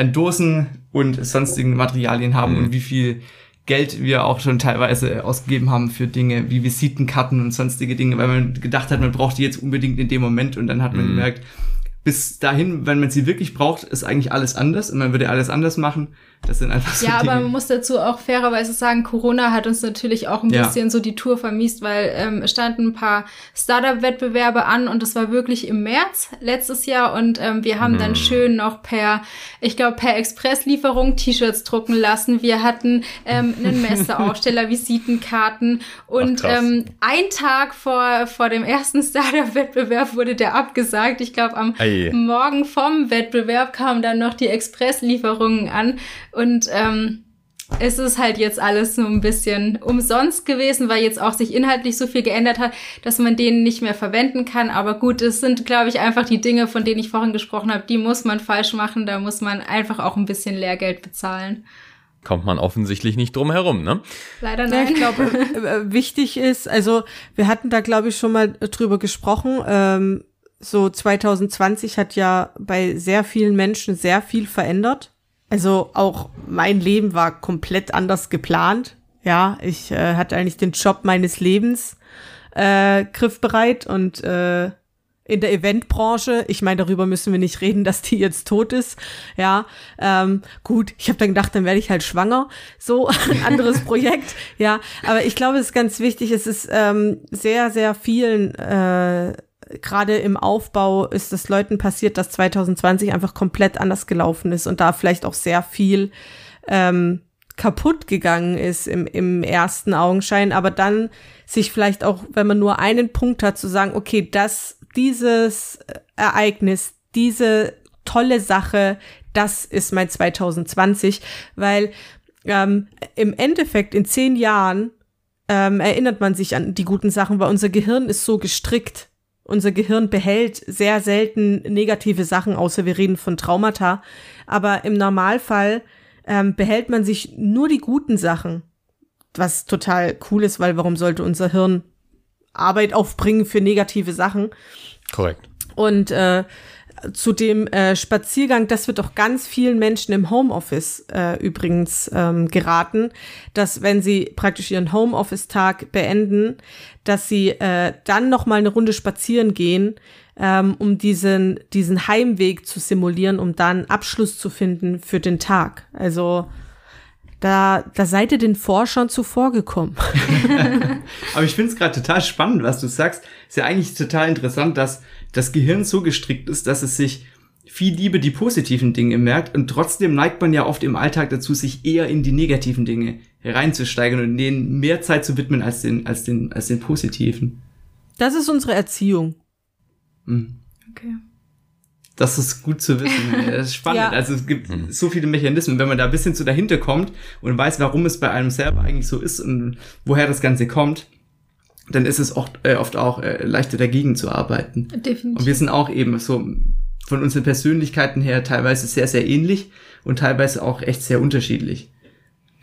[SPEAKER 3] an Dosen und sonstigen Materialien haben
[SPEAKER 1] Mhm.
[SPEAKER 3] und wie viel Geld wir auch schon teilweise ausgegeben haben für Dinge wie Visitenkarten und sonstige Dinge, weil man gedacht hat, man braucht die jetzt unbedingt in dem Moment und dann hat man
[SPEAKER 1] Mhm.
[SPEAKER 3] gemerkt, bis dahin, wenn man sie wirklich braucht, ist eigentlich alles anders und man würde alles anders machen. Das sind einfach so
[SPEAKER 2] Ja,
[SPEAKER 3] Dinge.
[SPEAKER 2] aber man muss dazu auch fairerweise sagen, Corona hat uns natürlich auch ein
[SPEAKER 3] Ja.
[SPEAKER 2] bisschen so die Tour vermiest, weil ähm, es standen ein paar Startup-Wettbewerbe an und das war wirklich im März letztes Jahr und ähm, wir haben dann schön noch per, ich glaube, per Expresslieferung T-Shirts drucken lassen. Wir hatten ähm, einen Messeaufsteller, Visitenkarten und
[SPEAKER 1] Ach,
[SPEAKER 2] ähm, ein Tag vor, vor dem ersten Startup-Wettbewerb wurde der abgesagt. Ich glaube, am
[SPEAKER 1] Ei.
[SPEAKER 2] Morgen vom Wettbewerb kamen dann noch die Expresslieferungen an und ähm, es ist halt jetzt alles so ein bisschen umsonst gewesen, weil jetzt auch sich inhaltlich so viel geändert hat, dass man den nicht mehr verwenden kann. Aber gut, es sind, glaube ich, einfach die Dinge, von denen ich vorhin gesprochen habe, die muss man falsch machen. Da muss man einfach auch ein bisschen Lehrgeld bezahlen.
[SPEAKER 1] Kommt man offensichtlich nicht drum herum, ne?
[SPEAKER 2] Leider
[SPEAKER 4] Ja,
[SPEAKER 2] nein.
[SPEAKER 4] ich glaube, äh, wichtig ist, also wir hatten da, glaube ich, schon mal drüber gesprochen. Ähm, so 2020 hat ja bei sehr vielen Menschen sehr viel verändert. Also auch mein Leben war komplett anders geplant. Ja, ich äh, hatte eigentlich den Job meines Lebens äh, griffbereit und äh, in der Eventbranche, ich meine, darüber müssen wir nicht reden, dass die jetzt tot ist. Ja, ähm, gut, ich habe dann gedacht, dann werde ich halt schwanger. So, ein anderes Projekt. Ja, aber ich glaube, es ist ganz wichtig, es ist ähm, sehr, sehr vielen, äh, gerade im Aufbau ist es Leuten passiert, dass 2020 einfach komplett anders gelaufen ist und da vielleicht auch sehr viel ähm, kaputt gegangen ist im, im ersten Augenschein, aber dann sich vielleicht auch, wenn man nur einen Punkt hat, zu sagen, okay, das, dieses Ereignis, diese tolle Sache, das ist mein 2020, weil ähm, im Endeffekt in zehn Jahren ähm, erinnert man sich an die guten Sachen, weil unser Gehirn ist so gestrickt. Unser Gehirn behält sehr selten negative Sachen, außer wir reden von Traumata. Aber im Normalfall ähm, behält man sich nur die guten Sachen, was total cool ist, weil warum sollte unser Hirn Arbeit aufbringen für negative Sachen?
[SPEAKER 1] Korrekt.
[SPEAKER 4] Und äh, zu dem äh, Spaziergang, das wird auch ganz vielen Menschen im Homeoffice äh, übrigens ähm, geraten, dass wenn sie praktisch ihren Homeoffice-Tag beenden, dass sie äh, dann noch mal eine Runde spazieren gehen, ähm, um diesen diesen Heimweg zu simulieren, um dann Abschluss zu finden für den Tag. Also da, da seid ihr den Forschern zuvor gekommen.
[SPEAKER 3] Aber ich finde es gerade total spannend, was du sagst. Ist ja eigentlich total interessant, dass das Gehirn so gestrickt ist, dass es sich viel lieber die positiven Dinge merkt und trotzdem neigt man ja oft im Alltag dazu, sich eher in die negativen Dinge hereinzusteigern und denen mehr Zeit zu widmen als den, als den, als den positiven.
[SPEAKER 4] Das ist unsere Erziehung.
[SPEAKER 3] Mhm.
[SPEAKER 2] Okay.
[SPEAKER 3] Das ist gut zu wissen. Das ist spannend.
[SPEAKER 4] Ja.
[SPEAKER 3] Also es gibt so viele Mechanismen. Wenn man da ein bisschen zu dahinter kommt und weiß, warum es bei einem selber eigentlich so ist und woher das Ganze kommt, dann ist es oft, äh, oft auch äh, leichter dagegen zu arbeiten. Und
[SPEAKER 2] Definitiv.
[SPEAKER 3] wir sind auch eben so von unseren Persönlichkeiten her teilweise sehr, sehr ähnlich und teilweise auch echt sehr unterschiedlich.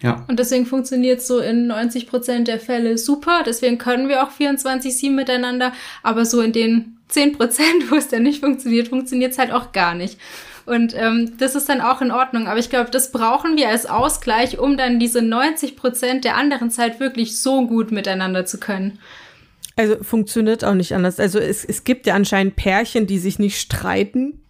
[SPEAKER 3] Ja.
[SPEAKER 2] Und deswegen funktioniert so in 90% der Fälle super. Deswegen können wir auch 24-7 miteinander. Aber so in den 10%, wo es dann nicht funktioniert, funktioniert es halt auch gar nicht. Und ähm, das ist dann auch in Ordnung. Aber ich glaube, das brauchen wir als Ausgleich, um dann diese 90% der anderen Zeit wirklich so gut miteinander zu können.
[SPEAKER 4] Also funktioniert auch nicht anders. Also es, es gibt ja anscheinend Pärchen, die sich nicht streiten.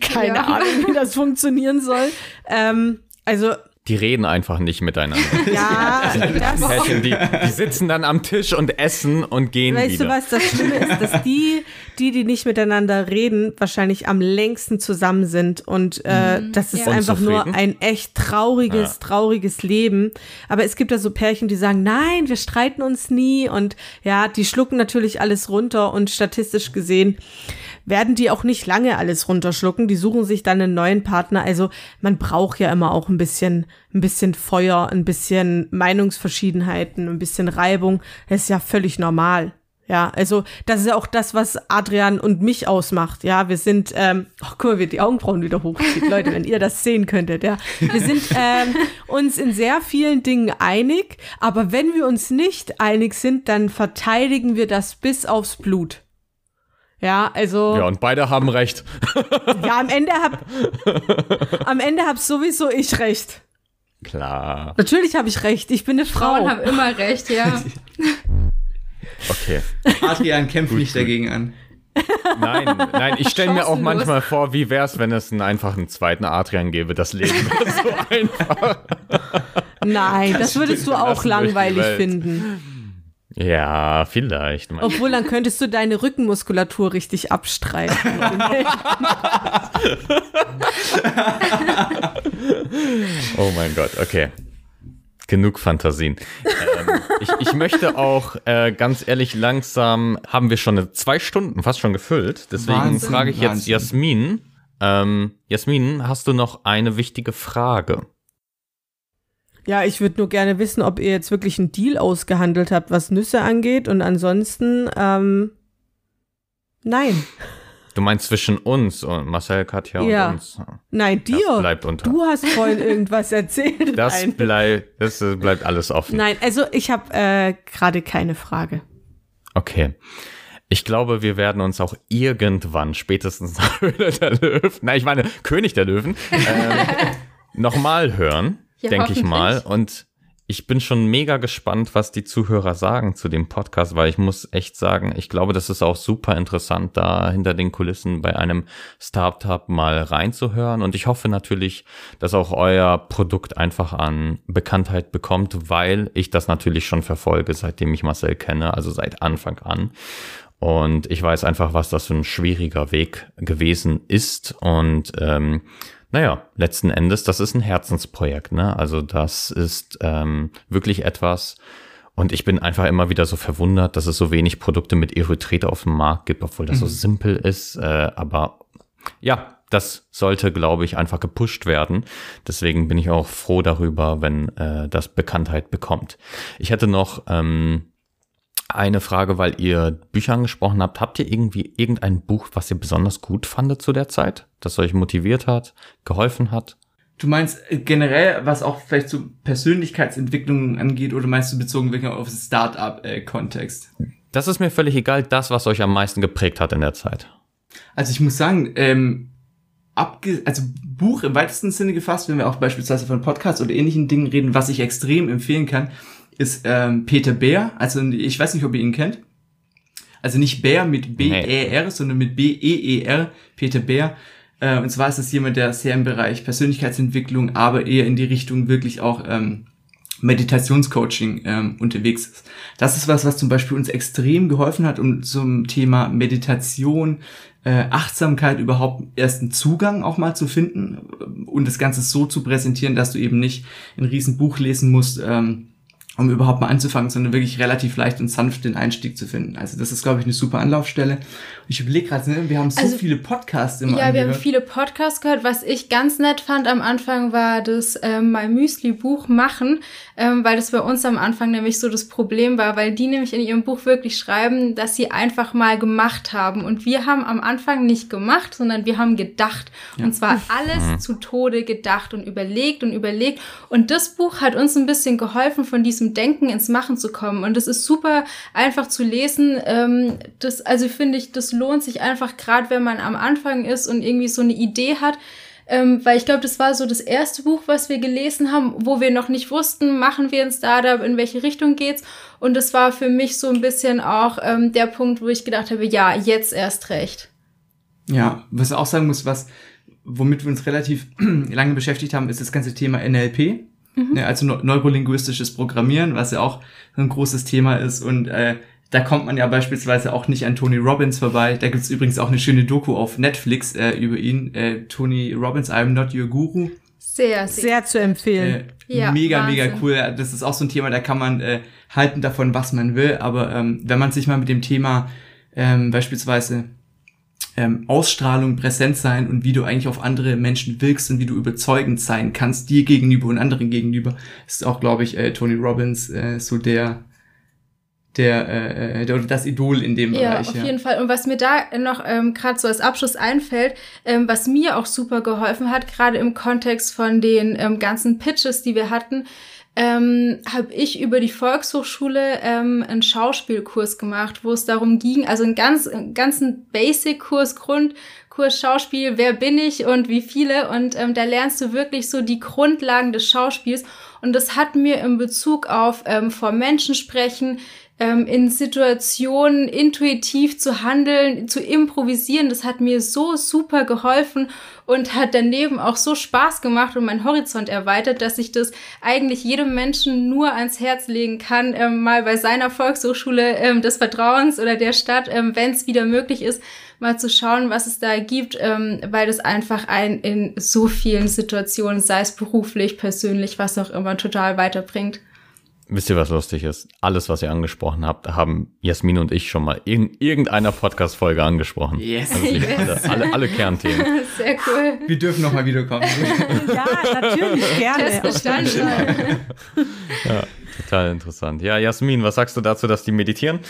[SPEAKER 4] Keine
[SPEAKER 2] Ja.
[SPEAKER 4] Ahnung, wie das funktionieren soll. Ähm, also
[SPEAKER 1] Die reden einfach nicht miteinander.
[SPEAKER 4] ja, das,
[SPEAKER 1] Pärchen, die, die sitzen dann am Tisch und essen und gehen
[SPEAKER 4] weißt
[SPEAKER 1] wieder.
[SPEAKER 4] du was, das Schlimme ist, dass die, die, die nicht miteinander reden, wahrscheinlich am längsten zusammen sind. Und äh, das ist
[SPEAKER 2] Ja.
[SPEAKER 4] einfach nur ein echt trauriges, trauriges Leben. Aber es gibt da so Pärchen, die sagen, nein, wir streiten uns nie. Und ja, die schlucken natürlich alles runter und statistisch gesehen werden die auch nicht lange alles runterschlucken. Die suchen sich dann einen neuen Partner. Also man braucht ja immer auch ein bisschen, ein bisschen Feuer, ein bisschen Meinungsverschiedenheiten, ein bisschen Reibung. Das ist ja völlig normal. Ja, also das ist ja auch das, was Adrian und mich ausmacht. Ja, wir sind, ähm, oh, guck mal, wie die Augenbrauen wieder hochzieht. Leute, wenn ihr das sehen könntet, ja. Wir sind ähm, uns in sehr vielen Dingen einig, aber wenn wir uns nicht einig sind, dann verteidigen wir das bis aufs Blut. Ja, also
[SPEAKER 1] ja, und beide haben recht.
[SPEAKER 4] ja, am Ende hab am Ende hab sowieso ich recht.
[SPEAKER 1] Klar.
[SPEAKER 4] Natürlich habe ich recht. Ich bin eine
[SPEAKER 2] Frauen
[SPEAKER 4] Frau.
[SPEAKER 2] haben immer recht, ja.
[SPEAKER 1] Okay.
[SPEAKER 3] Adrian kämpft nicht dagegen an.
[SPEAKER 1] Nein, nein, ich stelle mir auch manchmal vor, wie wär's, wenn es einen einfachen zweiten Adrian gäbe, das Leben wäre so einfach.
[SPEAKER 4] Nein, das würdest du auch langweilig finden.
[SPEAKER 1] Ja, vielleicht.
[SPEAKER 4] Obwohl, dann könntest du deine Rückenmuskulatur richtig abstreifen.
[SPEAKER 1] Oh mein Gott, okay. Genug Fantasien. ähm, ich, ich möchte auch äh, ganz ehrlich langsam, haben wir schon eine zwei Stunden fast schon gefüllt. Deswegen
[SPEAKER 3] Wahnsinn,
[SPEAKER 1] frage ich jetzt
[SPEAKER 3] Wahnsinn.
[SPEAKER 1] Jasmin. Ähm, Jasmin, hast du noch eine wichtige Frage?
[SPEAKER 4] ja, ich würde nur gerne wissen, ob ihr jetzt wirklich einen Deal ausgehandelt habt, was Nüsse angeht. Und ansonsten, ähm, nein.
[SPEAKER 1] Du meinst zwischen uns und Marcel, Katja
[SPEAKER 4] Ja.
[SPEAKER 1] und uns.
[SPEAKER 4] Nein, dir.
[SPEAKER 1] Das bleibt unter.
[SPEAKER 4] Du hast vorhin irgendwas erzählt.
[SPEAKER 1] Das bleibt, das äh, bleibt alles offen.
[SPEAKER 4] Nein, also ich habe äh, gerade keine Frage.
[SPEAKER 1] Okay. Ich glaube, wir werden uns auch irgendwann, spätestens nach Höhle der Löwen, nein, ich meine König der Löwen, ähm, nochmal hören,
[SPEAKER 2] Ja,
[SPEAKER 1] denke ich mal. Und ich bin schon mega gespannt, was die Zuhörer sagen zu dem Podcast, weil ich muss echt sagen, ich glaube, das ist auch super interessant, da hinter den Kulissen bei einem Startup mal reinzuhören. Und ich hoffe natürlich, dass auch euer Produkt einfach an Bekanntheit bekommt, weil ich das natürlich schon verfolge, seitdem ich Marcel kenne, also seit Anfang an. Und ich weiß einfach, was das für ein schwieriger Weg gewesen ist. Und ähm, naja, letzten Endes, das ist ein Herzensprojekt. Ne? Also das ist ähm, wirklich etwas. Und ich bin einfach immer wieder so verwundert, dass es so wenig Produkte mit Erythrit auf dem Markt gibt, obwohl das so simpel ist. Äh, aber ja, das sollte, glaube ich, einfach gepusht werden. Deswegen bin ich auch froh darüber, wenn äh, das Bekanntheit bekommt. Ich hätte noch ähm, eine Frage, weil ihr Bücher angesprochen habt. Habt ihr irgendwie irgendein Buch, was ihr besonders gut fandet zu der Zeit, das euch motiviert hat, geholfen hat?
[SPEAKER 3] Du meinst äh, generell, was auch vielleicht so Persönlichkeitsentwicklung angeht, oder meinst du bezogen wirklich auf das Start-up-Kontext?
[SPEAKER 1] Das ist mir völlig egal, das, was euch am meisten geprägt hat in der Zeit.
[SPEAKER 3] Also ich muss sagen, ähm, abge also Buch im weitesten Sinne gefasst, wenn wir auch beispielsweise von Podcasts oder ähnlichen Dingen reden, was ich extrem empfehlen kann, ist ähm, Peter Bär. Also ich weiß nicht, ob ihr ihn kennt. Also nicht Bär mit B-E-R, sondern mit B-E-E-R, Peter Bär. Äh, und zwar ist es jemand, der sehr im Bereich Persönlichkeitsentwicklung, aber eher in die Richtung wirklich auch ähm, Meditationscoaching ähm, unterwegs ist. Das ist was, was zum Beispiel uns extrem geholfen hat, um zum Thema Meditation, äh, Achtsamkeit überhaupt erst einen Zugang auch mal zu finden und das Ganze so zu präsentieren, dass du eben nicht ein Riesenbuch lesen musst, ähm, um überhaupt mal anzufangen, sondern wirklich relativ leicht und sanft den Einstieg zu finden. Also das ist, glaube ich, eine super Anlaufstelle. Ich überlege gerade, ne, wir haben so also, viele Podcasts
[SPEAKER 2] immer Ja, angehört. wir haben viele Podcasts gehört. Was ich ganz nett fand am Anfang war das ähm, mein Müsli-Buch machen, ähm, weil das bei uns am Anfang nämlich so das Problem war, weil die nämlich in ihrem Buch wirklich schreiben, dass sie einfach mal gemacht haben. Und wir haben am Anfang nicht gemacht, sondern wir haben gedacht. Ja. Und zwar alles mhm. zu Tode gedacht und überlegt und überlegt. Und das Buch hat uns ein bisschen geholfen, von diesem Denken ins Machen zu kommen. Und das ist super einfach zu lesen. Ähm, das, also finde ich, das lohnt sich einfach, gerade wenn man am Anfang ist und irgendwie so eine Idee hat. Ähm, weil ich glaube, das war so das erste Buch, was wir gelesen haben, wo wir noch nicht wussten, machen wir ein Startup, in welche Richtung geht's. Und das war für mich so ein bisschen auch ähm, der Punkt, wo ich gedacht habe, ja, jetzt erst recht.
[SPEAKER 3] Ja, was ich auch sagen muss, was, womit wir uns relativ lange beschäftigt haben, ist das ganze Thema NLP. Mhm. Ne, also neurolinguistisches Programmieren, was ja auch ein großes Thema ist. Und äh, da kommt man ja beispielsweise auch nicht an Tony Robbins vorbei. Da gibt's übrigens auch eine schöne Doku auf Netflix äh, über ihn. Äh, Tony Robbins, I'm Not Your Guru.
[SPEAKER 4] Sehr, sehr, sehr zu empfehlen.
[SPEAKER 3] Äh, ja, mega, Wahnsinn. mega cool. Das ist auch so ein Thema, da kann man äh, halten davon, was man will. Aber ähm, wenn man sich mal mit dem Thema ähm, beispielsweise ähm, Ausstrahlung, Präsenz sein und wie du eigentlich auf andere Menschen wirkst und wie du überzeugend sein kannst, dir gegenüber und anderen gegenüber, ist auch, glaube ich, äh, Tony Robbins äh, so der der, äh, der das Idol in dem
[SPEAKER 2] ja,
[SPEAKER 3] Bereich.
[SPEAKER 2] Auf ja, auf jeden Fall. Und was mir da noch ähm, gerade so als Abschluss einfällt, ähm, was mir auch super geholfen hat, gerade im Kontext von den ähm, ganzen Pitches, die wir hatten, ähm, habe ich über die Volkshochschule ähm, einen Schauspielkurs gemacht, wo es darum ging, also einen ganz einen ganzen Basic-Kurs, Grundkurs Schauspiel, wer bin ich und wie viele und ähm, da lernst du wirklich so die Grundlagen des Schauspiels und das hat mir in Bezug auf ähm, vor Menschen sprechen, ähm, in Situationen intuitiv zu handeln, zu improvisieren. Das hat mir so super geholfen und hat daneben auch so Spaß gemacht und meinen Horizont erweitert, dass ich das eigentlich jedem Menschen nur ans Herz legen kann, ähm, mal bei seiner Volkshochschule ähm, des Vertrauens oder der Stadt, ähm, wenn es wieder möglich ist, mal zu schauen, was es da gibt, ähm, weil das einfach einen in so vielen Situationen, sei es beruflich, persönlich, was auch immer, total weiterbringt.
[SPEAKER 1] Wisst ihr, was lustig ist? Alles, was ihr angesprochen habt, haben Jasmin und ich schon mal in irgendeiner Podcast-Folge angesprochen.
[SPEAKER 3] Yes.
[SPEAKER 1] Also
[SPEAKER 3] yes.
[SPEAKER 1] Alle, alle, alle, Kernthemen.
[SPEAKER 2] Sehr cool.
[SPEAKER 3] Wir dürfen noch mal wiederkommen.
[SPEAKER 4] ja, natürlich, gerne.
[SPEAKER 1] ja, total interessant. Ja, Jasmin, was sagst du dazu, dass die meditieren?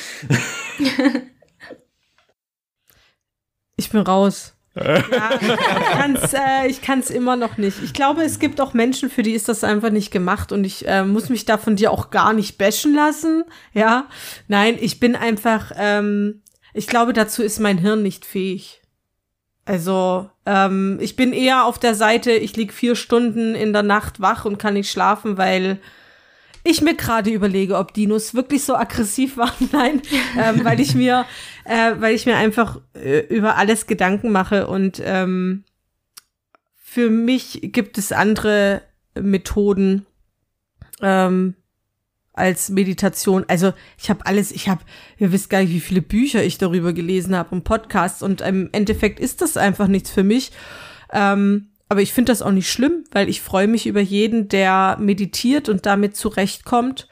[SPEAKER 4] ich bin raus ja, ich kann es äh, immer noch nicht. Ich glaube, es gibt auch Menschen, für die ist das einfach nicht gemacht und ich äh, muss mich da von dir auch gar nicht bashen lassen. Ja, nein, ich bin einfach, ähm, ich glaube, dazu ist mein Hirn nicht fähig. Also, ähm, ich bin eher auf der Seite, ich lieg vier Stunden in der Nacht wach und kann nicht schlafen, weil ich mir gerade überlege, ob Dinos wirklich so aggressiv waren. Nein, ähm, weil ich mir, äh, weil ich mir einfach äh, über alles Gedanken mache und ähm, für mich gibt es andere Methoden ähm, als Meditation. Also ich habe alles, ich habe, ihr wisst gar nicht, wie viele Bücher ich darüber gelesen habe und Podcasts und im Endeffekt ist das einfach nichts für mich. Ähm, aber ich finde das auch nicht schlimm, weil ich freue mich über jeden, der meditiert und damit zurechtkommt.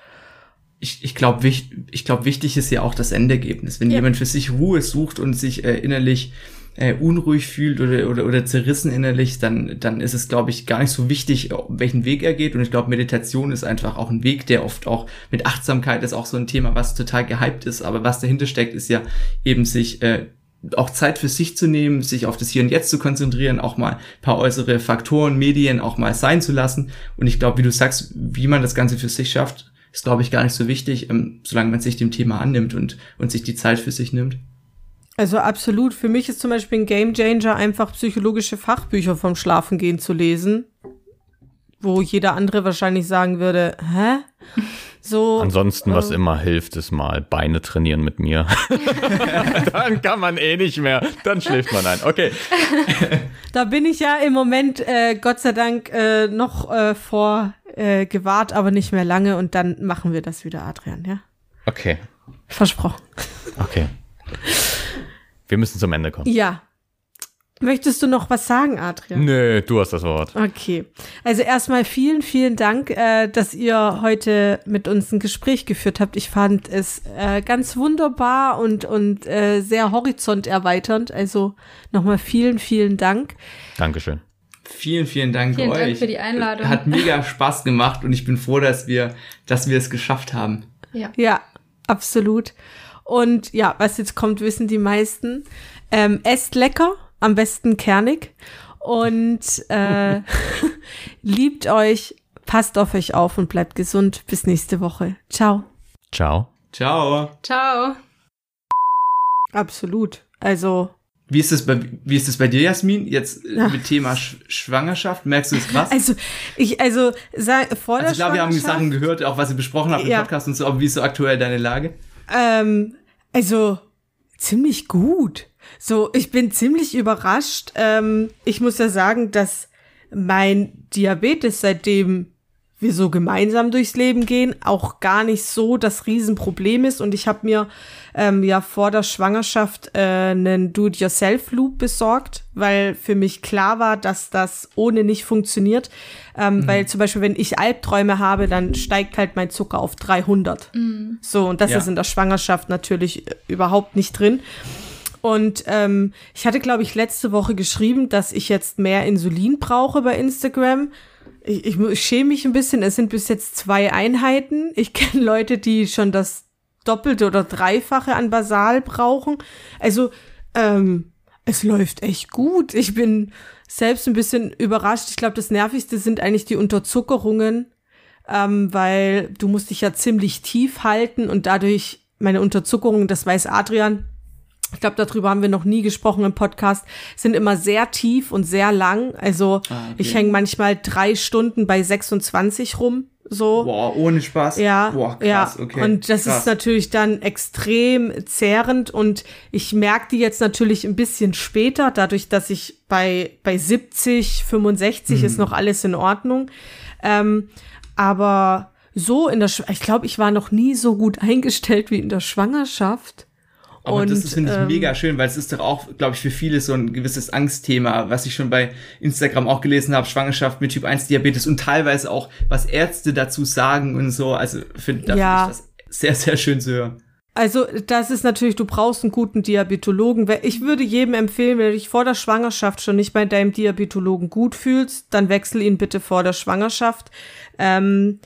[SPEAKER 3] Ich, ich glaube, wich, ich glaub, wichtig ist ja auch das Endergebnis. Wenn ja. jemand für sich Ruhe sucht und sich äh, innerlich äh, unruhig fühlt oder, oder, oder zerrissen innerlich, dann, dann ist es, glaube ich, gar nicht so wichtig, welchen Weg er geht. Und ich glaube, Meditation ist einfach auch ein Weg, der oft auch mit Achtsamkeit ist auch so ein Thema, was total gehypt ist. Aber was dahinter steckt, ist ja eben sich äh, auch Zeit für sich zu nehmen, sich auf das Hier und Jetzt zu konzentrieren, auch mal paar äußere Faktoren, Medien auch mal sein zu lassen. Und ich glaube, wie du sagst, wie man das Ganze für sich schafft, ist, glaube ich, gar nicht so wichtig, ähm, solange man sich dem Thema annimmt und, und sich die Zeit für sich nimmt.
[SPEAKER 4] Also absolut. Für mich ist zum Beispiel ein Game Changer einfach psychologische Fachbücher vom Schlafengehen zu lesen, wo jeder andere wahrscheinlich sagen würde, hä? So,
[SPEAKER 1] Ansonsten, was äh, immer hilft, ist mal Beine trainieren mit mir. Dann kann man eh nicht mehr. Dann schläft man ein. Okay.
[SPEAKER 4] Da bin ich ja im Moment, äh, Gott sei Dank, äh, noch äh, vor äh, gewahrt, aber nicht mehr lange und dann machen wir das wieder, Adrian, ja?
[SPEAKER 1] Okay.
[SPEAKER 4] Versprochen.
[SPEAKER 1] Okay. Wir müssen zum Ende kommen.
[SPEAKER 4] Ja. Möchtest du noch was sagen, Adrian?
[SPEAKER 1] Nö, du hast das Wort.
[SPEAKER 4] Okay. Also erstmal vielen, vielen Dank, äh, dass ihr heute mit uns ein Gespräch geführt habt. Ich fand es äh, ganz wunderbar und, und äh, sehr horizonterweiternd. Also nochmal vielen, vielen Dank.
[SPEAKER 1] Dankeschön.
[SPEAKER 3] Vielen, vielen Dank
[SPEAKER 2] Vielen
[SPEAKER 3] euch.
[SPEAKER 2] Dank für die Einladung.
[SPEAKER 3] Hat mega Spaß gemacht und ich bin froh, dass wir, dass wir es geschafft haben.
[SPEAKER 2] Ja.
[SPEAKER 4] Ja, absolut. Und ja, was jetzt kommt, wissen die meisten. Ähm, esst lecker, am besten kernig. Und äh, liebt euch, passt auf euch auf und bleibt gesund. Bis nächste Woche. Ciao.
[SPEAKER 1] Ciao.
[SPEAKER 3] Ciao.
[SPEAKER 2] Ciao.
[SPEAKER 4] Absolut. Also,
[SPEAKER 3] Wie ist es bei, wie ist es bei dir, Jasmin? Jetzt äh,
[SPEAKER 4] Ja.
[SPEAKER 3] mit Thema Sch Schwangerschaft? Merkst du es krass?
[SPEAKER 4] also ich, also sag, vor
[SPEAKER 3] Also
[SPEAKER 4] der
[SPEAKER 3] ich glaube, wir haben die Sachen gehört, auch was ihr besprochen habt im
[SPEAKER 4] Ja.
[SPEAKER 3] Podcast und so, aber wie ist so aktuell deine Lage?
[SPEAKER 4] Ähm, also ziemlich gut. So, ich bin ziemlich überrascht. Ähm, ich muss ja sagen, dass mein Diabetes, seitdem wir so gemeinsam durchs Leben gehen, auch gar nicht so das Riesenproblem ist. Und ich habe mir ähm, ja vor der Schwangerschaft äh, einen Do-it-yourself-Loop besorgt, weil für mich klar war, dass das ohne nicht funktioniert. Ähm, Weil zum Beispiel, wenn ich Albträume habe, dann steigt halt mein Zucker auf 300. So, und das
[SPEAKER 3] Ja.
[SPEAKER 4] ist in der Schwangerschaft natürlich äh, überhaupt nicht drin. Und ähm, ich hatte, glaube ich, letzte Woche geschrieben, dass ich jetzt mehr Insulin brauche bei Instagram. Ich, ich, ich schäme mich ein bisschen. Es sind bis jetzt zwei Einheiten. Ich kenne Leute, die schon das Doppelte oder Dreifache an Basal brauchen. Also, ähm, es läuft echt gut. Ich bin selbst ein bisschen überrascht. Ich glaube, das Nervigste sind eigentlich die Unterzuckerungen, ähm, weil du musst dich ja ziemlich tief halten und dadurch meine Unterzuckerungen, das weiß Adrian, ich glaube, darüber haben wir noch nie gesprochen im Podcast, sind immer sehr tief und sehr lang. Also
[SPEAKER 3] Ah, okay.
[SPEAKER 4] ich hänge manchmal drei Stunden bei 26 rum. So.
[SPEAKER 3] Boah, ohne Spaß.
[SPEAKER 4] Ja,
[SPEAKER 3] Boah, krass,
[SPEAKER 4] ja.
[SPEAKER 3] okay.
[SPEAKER 4] Und das
[SPEAKER 3] krass.
[SPEAKER 4] ist natürlich dann extrem zehrend und ich merke die jetzt natürlich ein bisschen später, dadurch, dass ich bei, bei 70, 65
[SPEAKER 3] Mhm.
[SPEAKER 4] ist noch alles in Ordnung. Ähm, aber so in der, Sch ich glaube, ich war noch nie so gut eingestellt wie in der Schwangerschaft.
[SPEAKER 3] Aber
[SPEAKER 4] und,
[SPEAKER 3] das ist, finde ich,
[SPEAKER 4] ähm,
[SPEAKER 3] mega schön, weil es ist doch auch, glaube ich, für viele so ein gewisses Angstthema, was ich schon bei Instagram auch gelesen habe, Schwangerschaft mit Typ 1 Diabetes und teilweise auch, was Ärzte dazu sagen und so. Also finde da
[SPEAKER 4] Ja.
[SPEAKER 3] find ich das sehr, sehr schön zu hören.
[SPEAKER 4] Also, das ist natürlich, du brauchst einen guten Diabetologen. Ich würde jedem empfehlen, wenn du dich vor der Schwangerschaft schon nicht bei deinem Diabetologen gut fühlst, dann wechsel ihn bitte vor der Schwangerschaft. Ähm,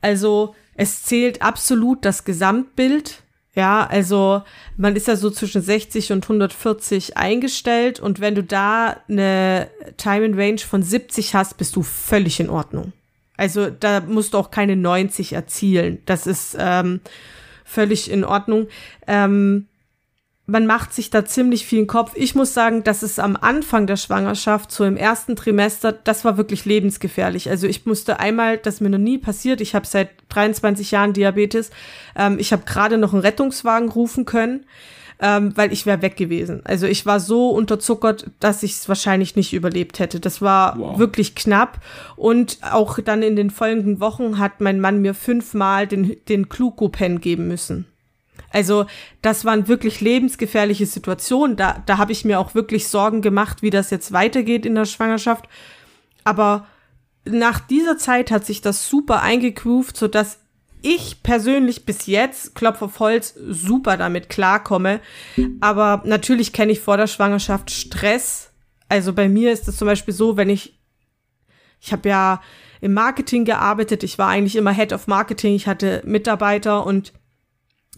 [SPEAKER 4] also, es zählt absolut das Gesamtbild. Ja, also man ist ja so zwischen 60 und 140 eingestellt und wenn du da eine Time in Range von 70 hast, bist du völlig in Ordnung. Also da musst du auch keine 90 erzielen. Das ist ähm, völlig in Ordnung. Ähm, man macht sich da ziemlich viel Kopf. Ich muss sagen, dass es am Anfang der Schwangerschaft, so im ersten Trimester, das war wirklich lebensgefährlich. Also ich musste einmal, das mir noch nie passiert, ich habe seit 23 Jahren Diabetes, ähm, ich habe gerade noch einen Rettungswagen rufen können, ähm, weil ich wäre weg gewesen. Also ich war so unterzuckert, dass ich es wahrscheinlich nicht überlebt hätte. Das war
[SPEAKER 3] Wow.
[SPEAKER 4] wirklich knapp. Und auch dann in den folgenden Wochen hat mein Mann mir fünfmal den, den Glucopen geben müssen. Also das waren wirklich lebensgefährliche Situationen. Da, da habe ich mir auch wirklich Sorgen gemacht, wie das jetzt weitergeht in der Schwangerschaft. Aber nach dieser Zeit hat sich das super eingegroovt, sodass ich persönlich bis jetzt, Klopf auf Holz, super damit klarkomme. Aber natürlich kenne ich vor der Schwangerschaft Stress. Also bei mir ist es zum Beispiel so, wenn ich, ich habe ja im Marketing gearbeitet, ich war eigentlich immer Head of Marketing, ich hatte Mitarbeiter und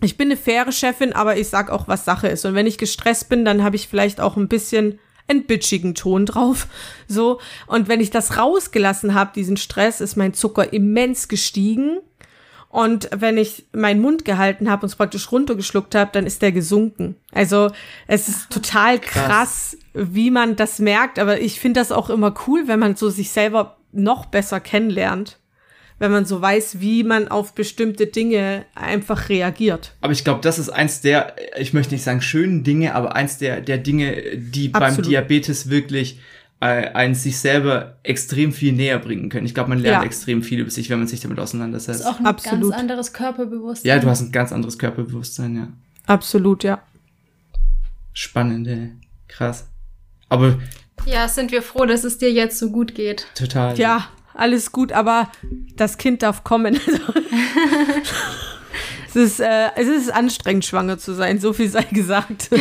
[SPEAKER 4] ich bin eine faire Chefin, aber ich sag auch, was Sache ist. Und wenn ich gestresst bin, dann habe ich vielleicht auch ein bisschen einen bitchigen Ton drauf. So. Und wenn ich das rausgelassen habe, diesen Stress, ist mein Zucker immens gestiegen. Und wenn ich meinen Mund gehalten habe und es praktisch runtergeschluckt habe, dann ist der gesunken. Also es ist total krass, wie man das merkt. Aber ich finde das auch immer cool, wenn man so sich selber noch besser kennenlernt. Wenn man so weiß, wie man auf bestimmte Dinge einfach reagiert.
[SPEAKER 3] Aber ich glaube, das ist eins der, ich möchte nicht sagen schönen Dinge, aber eins der, der Dinge, die beim
[SPEAKER 4] Absolut.
[SPEAKER 3] Diabetes wirklich äh, einen sich selber extrem viel näher bringen können. Ich glaube, man lernt
[SPEAKER 4] Ja.
[SPEAKER 3] extrem viel über sich, wenn man sich damit
[SPEAKER 2] Das
[SPEAKER 3] auseinandersetzt.
[SPEAKER 2] ist auch ein
[SPEAKER 4] Absolut.
[SPEAKER 2] ganz anderes Körperbewusstsein.
[SPEAKER 3] Ja, du hast ein ganz anderes Körperbewusstsein, ja.
[SPEAKER 4] Absolut, ja.
[SPEAKER 3] Spannend, ey. Krass. Aber
[SPEAKER 2] Ja, sind wir froh, dass es dir jetzt so gut geht.
[SPEAKER 3] total.
[SPEAKER 4] Ja, alles gut, aber das Kind darf kommen. es, ist, äh, es ist anstrengend, schwanger zu sein, so viel sei gesagt.